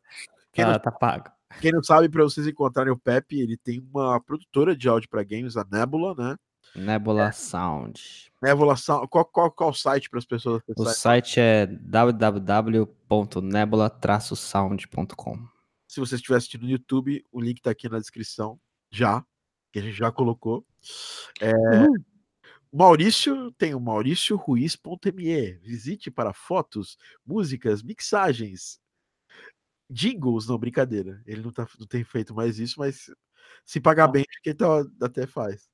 Quem Tá, não- tá pago. Quem não sabe, para vocês encontrarem o Pepe, ele tem uma produtora de áudio para games, a Nebula, né? Nebula Sound. Nebula Sound. Qual, qual, qual site para as pessoas O site é www.nebula-sound.com. Se você estiver assistindo no YouTube, o link tá aqui na descrição, já, que a gente já colocou. É, Maurício tem o mauricioruiz.me. Visite para fotos, músicas, mixagens, jingles, não, brincadeira. Ele não, tá, não tem feito mais isso, mas Se pagar bem, acho que então até faz.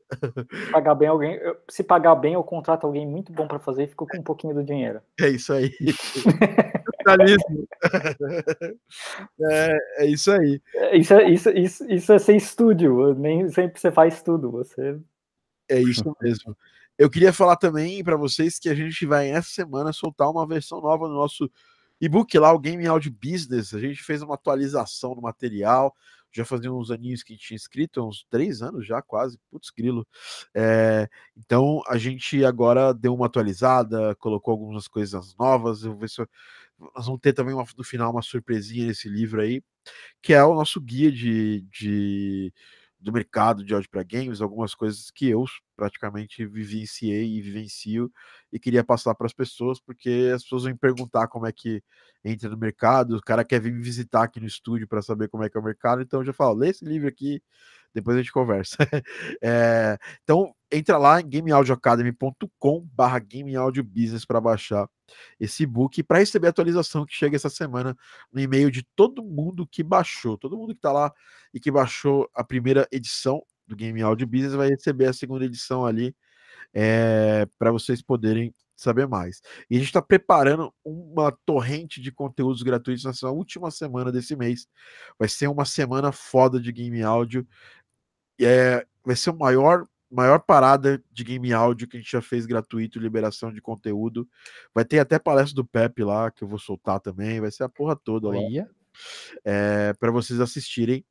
Se pagar bem alguém, eu- se pagar bem, eu contrato alguém muito bom para fazer e fico com um pouquinho do dinheiro. [laughs] É isso aí. [laughs] Capitalismo. [laughs] é, é isso aí. É, Isso é, isso, isso, isso é ser estúdio, nem sempre você faz tudo, você É isso mesmo. Eu queria falar também para vocês que a gente vai essa semana soltar uma versão nova no nosso e-book lá, o Game Audio Business. A gente fez uma atualização no material. Já fazia uns aninhos que a gente tinha escrito, uns três anos já, quase. Putz, grilo. É, então a gente agora deu uma atualizada, colocou algumas coisas novas. Eu vou ver se eu- nós vamos ter também uma- no final uma surpresinha nesse livro aí, que é o nosso guia de, de do mercado de áudio para games, algumas coisas que eu praticamente vivenciei e vivencio e queria passar para as pessoas, porque as pessoas vão perguntar como é que entra no mercado, o cara quer vir me visitar aqui no estúdio para saber como é que é o mercado, então eu já falo, lê esse livro aqui, depois a gente conversa. É, [laughs] então, entra lá em gameaudioacademy.com barra Game Audio Business para baixar esse e-book para receber a atualização que chega essa semana no e-mail de todo mundo que baixou, todo mundo que está lá e que baixou a primeira edição do Game Audio Business vai receber a segunda edição ali para vocês poderem saber mais. E a gente está preparando uma torrente de conteúdos gratuitos nessa última semana desse mês. Vai ser uma semana foda de game áudio. É, vai ser o maior maior parada de game áudio que a gente já fez gratuito, liberação de conteúdo. Vai ter até palestra do Pepe lá, que eu vou soltar também. Vai ser a porra toda lá é, para vocês assistirem.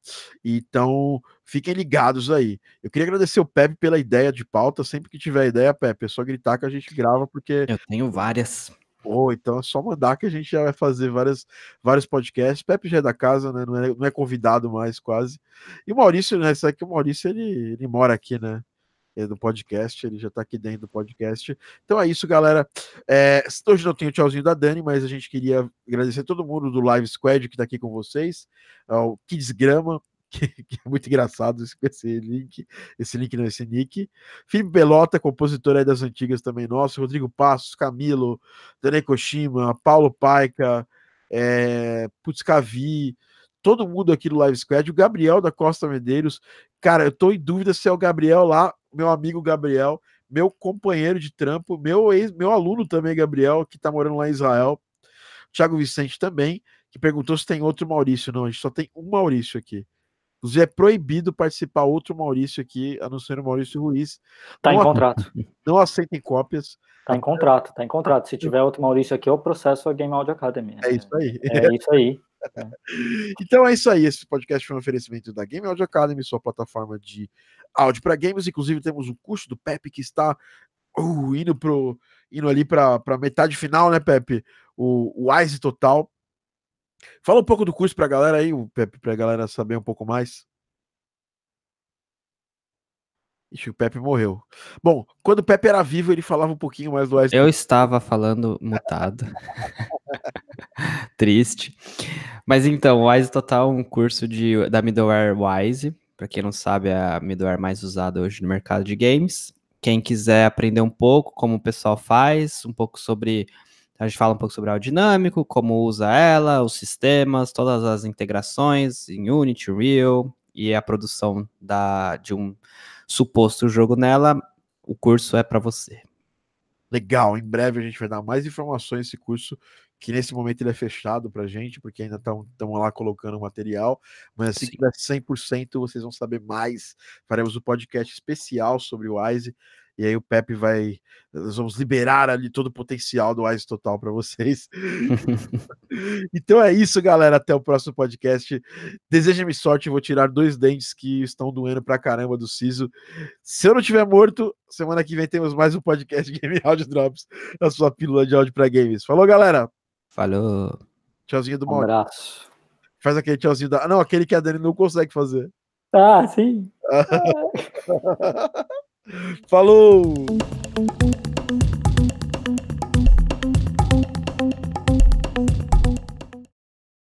Então, fiquem ligados aí. Eu queria agradecer o Pepe pela ideia de pauta. Sempre que tiver ideia, Pepe, é só gritar que a gente grava, porque. Eu tenho várias. Pô, então é só mandar que a gente já vai fazer várias, vários podcasts. Pepe já é da casa, né? Não é, não é convidado mais, quase. E o Maurício, né? Sabe que o Maurício ele, ele mora aqui, né? É do podcast, ele já tá aqui dentro do podcast. Então é isso, galera. É, hoje não tem o tchauzinho da Dani, mas a gente queria agradecer todo mundo do Live Squad que tá aqui com vocês. Ao Kids Grama, que, [laughs] que é muito engraçado esse, link, esse link não, esse nick. Felipe Pelota, compositor aí das antigas também nosso. Rodrigo Passos, Camilo, Dani Koshima, Paulo Paica, é, Putz Cavi, todo mundo aqui do Live Squad. O Gabriel da Costa Medeiros. Cara, eu tô em dúvida se é o Gabriel lá, meu amigo Gabriel, meu companheiro de trampo, meu ex, meu aluno também, Gabriel, que tá morando lá em Israel. Thiago Vicente também, que perguntou se tem outro Maurício. Não, a gente só tem um Maurício aqui. Inclusive, é proibido participar outro Maurício aqui, a não ser o Maurício Ruiz. tá em Não, contrato. não aceitem cópias. Tá em contrato, tá em contrato. Se tiver outro Maurício aqui, eu processo a Game Audio Academy. É isso aí. É isso aí. [laughs] Então é isso aí. Esse podcast foi um oferecimento da Game Audio Academy, sua plataforma de áudio para games. Inclusive, temos um curso do Pepe que está uh, indo, pro, indo ali para metade final, né, Pepe? O, o Total. Fala um pouco do curso para a galera aí, o Pepe, para a galera saber um pouco mais. Ixi, o Pepe morreu. Bom, quando o Pepe era vivo, ele falava um pouquinho mais do Wise Eu estava falando mutado. [laughs] Triste. Mas então, o Wise Total é um curso de, da middleware Wise. Para quem não sabe, é a middleware mais usada hoje no mercado de games. Quem quiser aprender um pouco como o pessoal faz, um pouco sobre. A gente fala um pouco sobre a dinâmico, como usa ela, os sistemas, todas as integrações em Unity, Unreal e a produção da, de um suposto jogo nela. O curso é para você. Legal, em breve a gente vai dar mais informações desse curso, que nesse momento ele é fechado pra gente, porque ainda estamos lá colocando material, mas assim Sim. que tiver 100% vocês vão saber mais. Faremos um podcast especial sobre o Wise, e aí o Pepe vai, nós vamos liberar ali todo o potencial do Wise Total para vocês. [laughs] então é isso, galera, até o próximo podcast. Deseja-me sorte, eu vou tirar dois dentes que estão doendo pra caramba do siso. Se eu não tiver morto, semana que vem temos mais um podcast Game Audio Drops, a sua pílula de áudio para games. Falou, galera. Falou. Tchauzinho do Um Mauro. abraço. Faz aquele tchauzinho da. Ah, não, aquele que a Dani não consegue fazer. Ah, sim. [laughs] [laughs] Falou!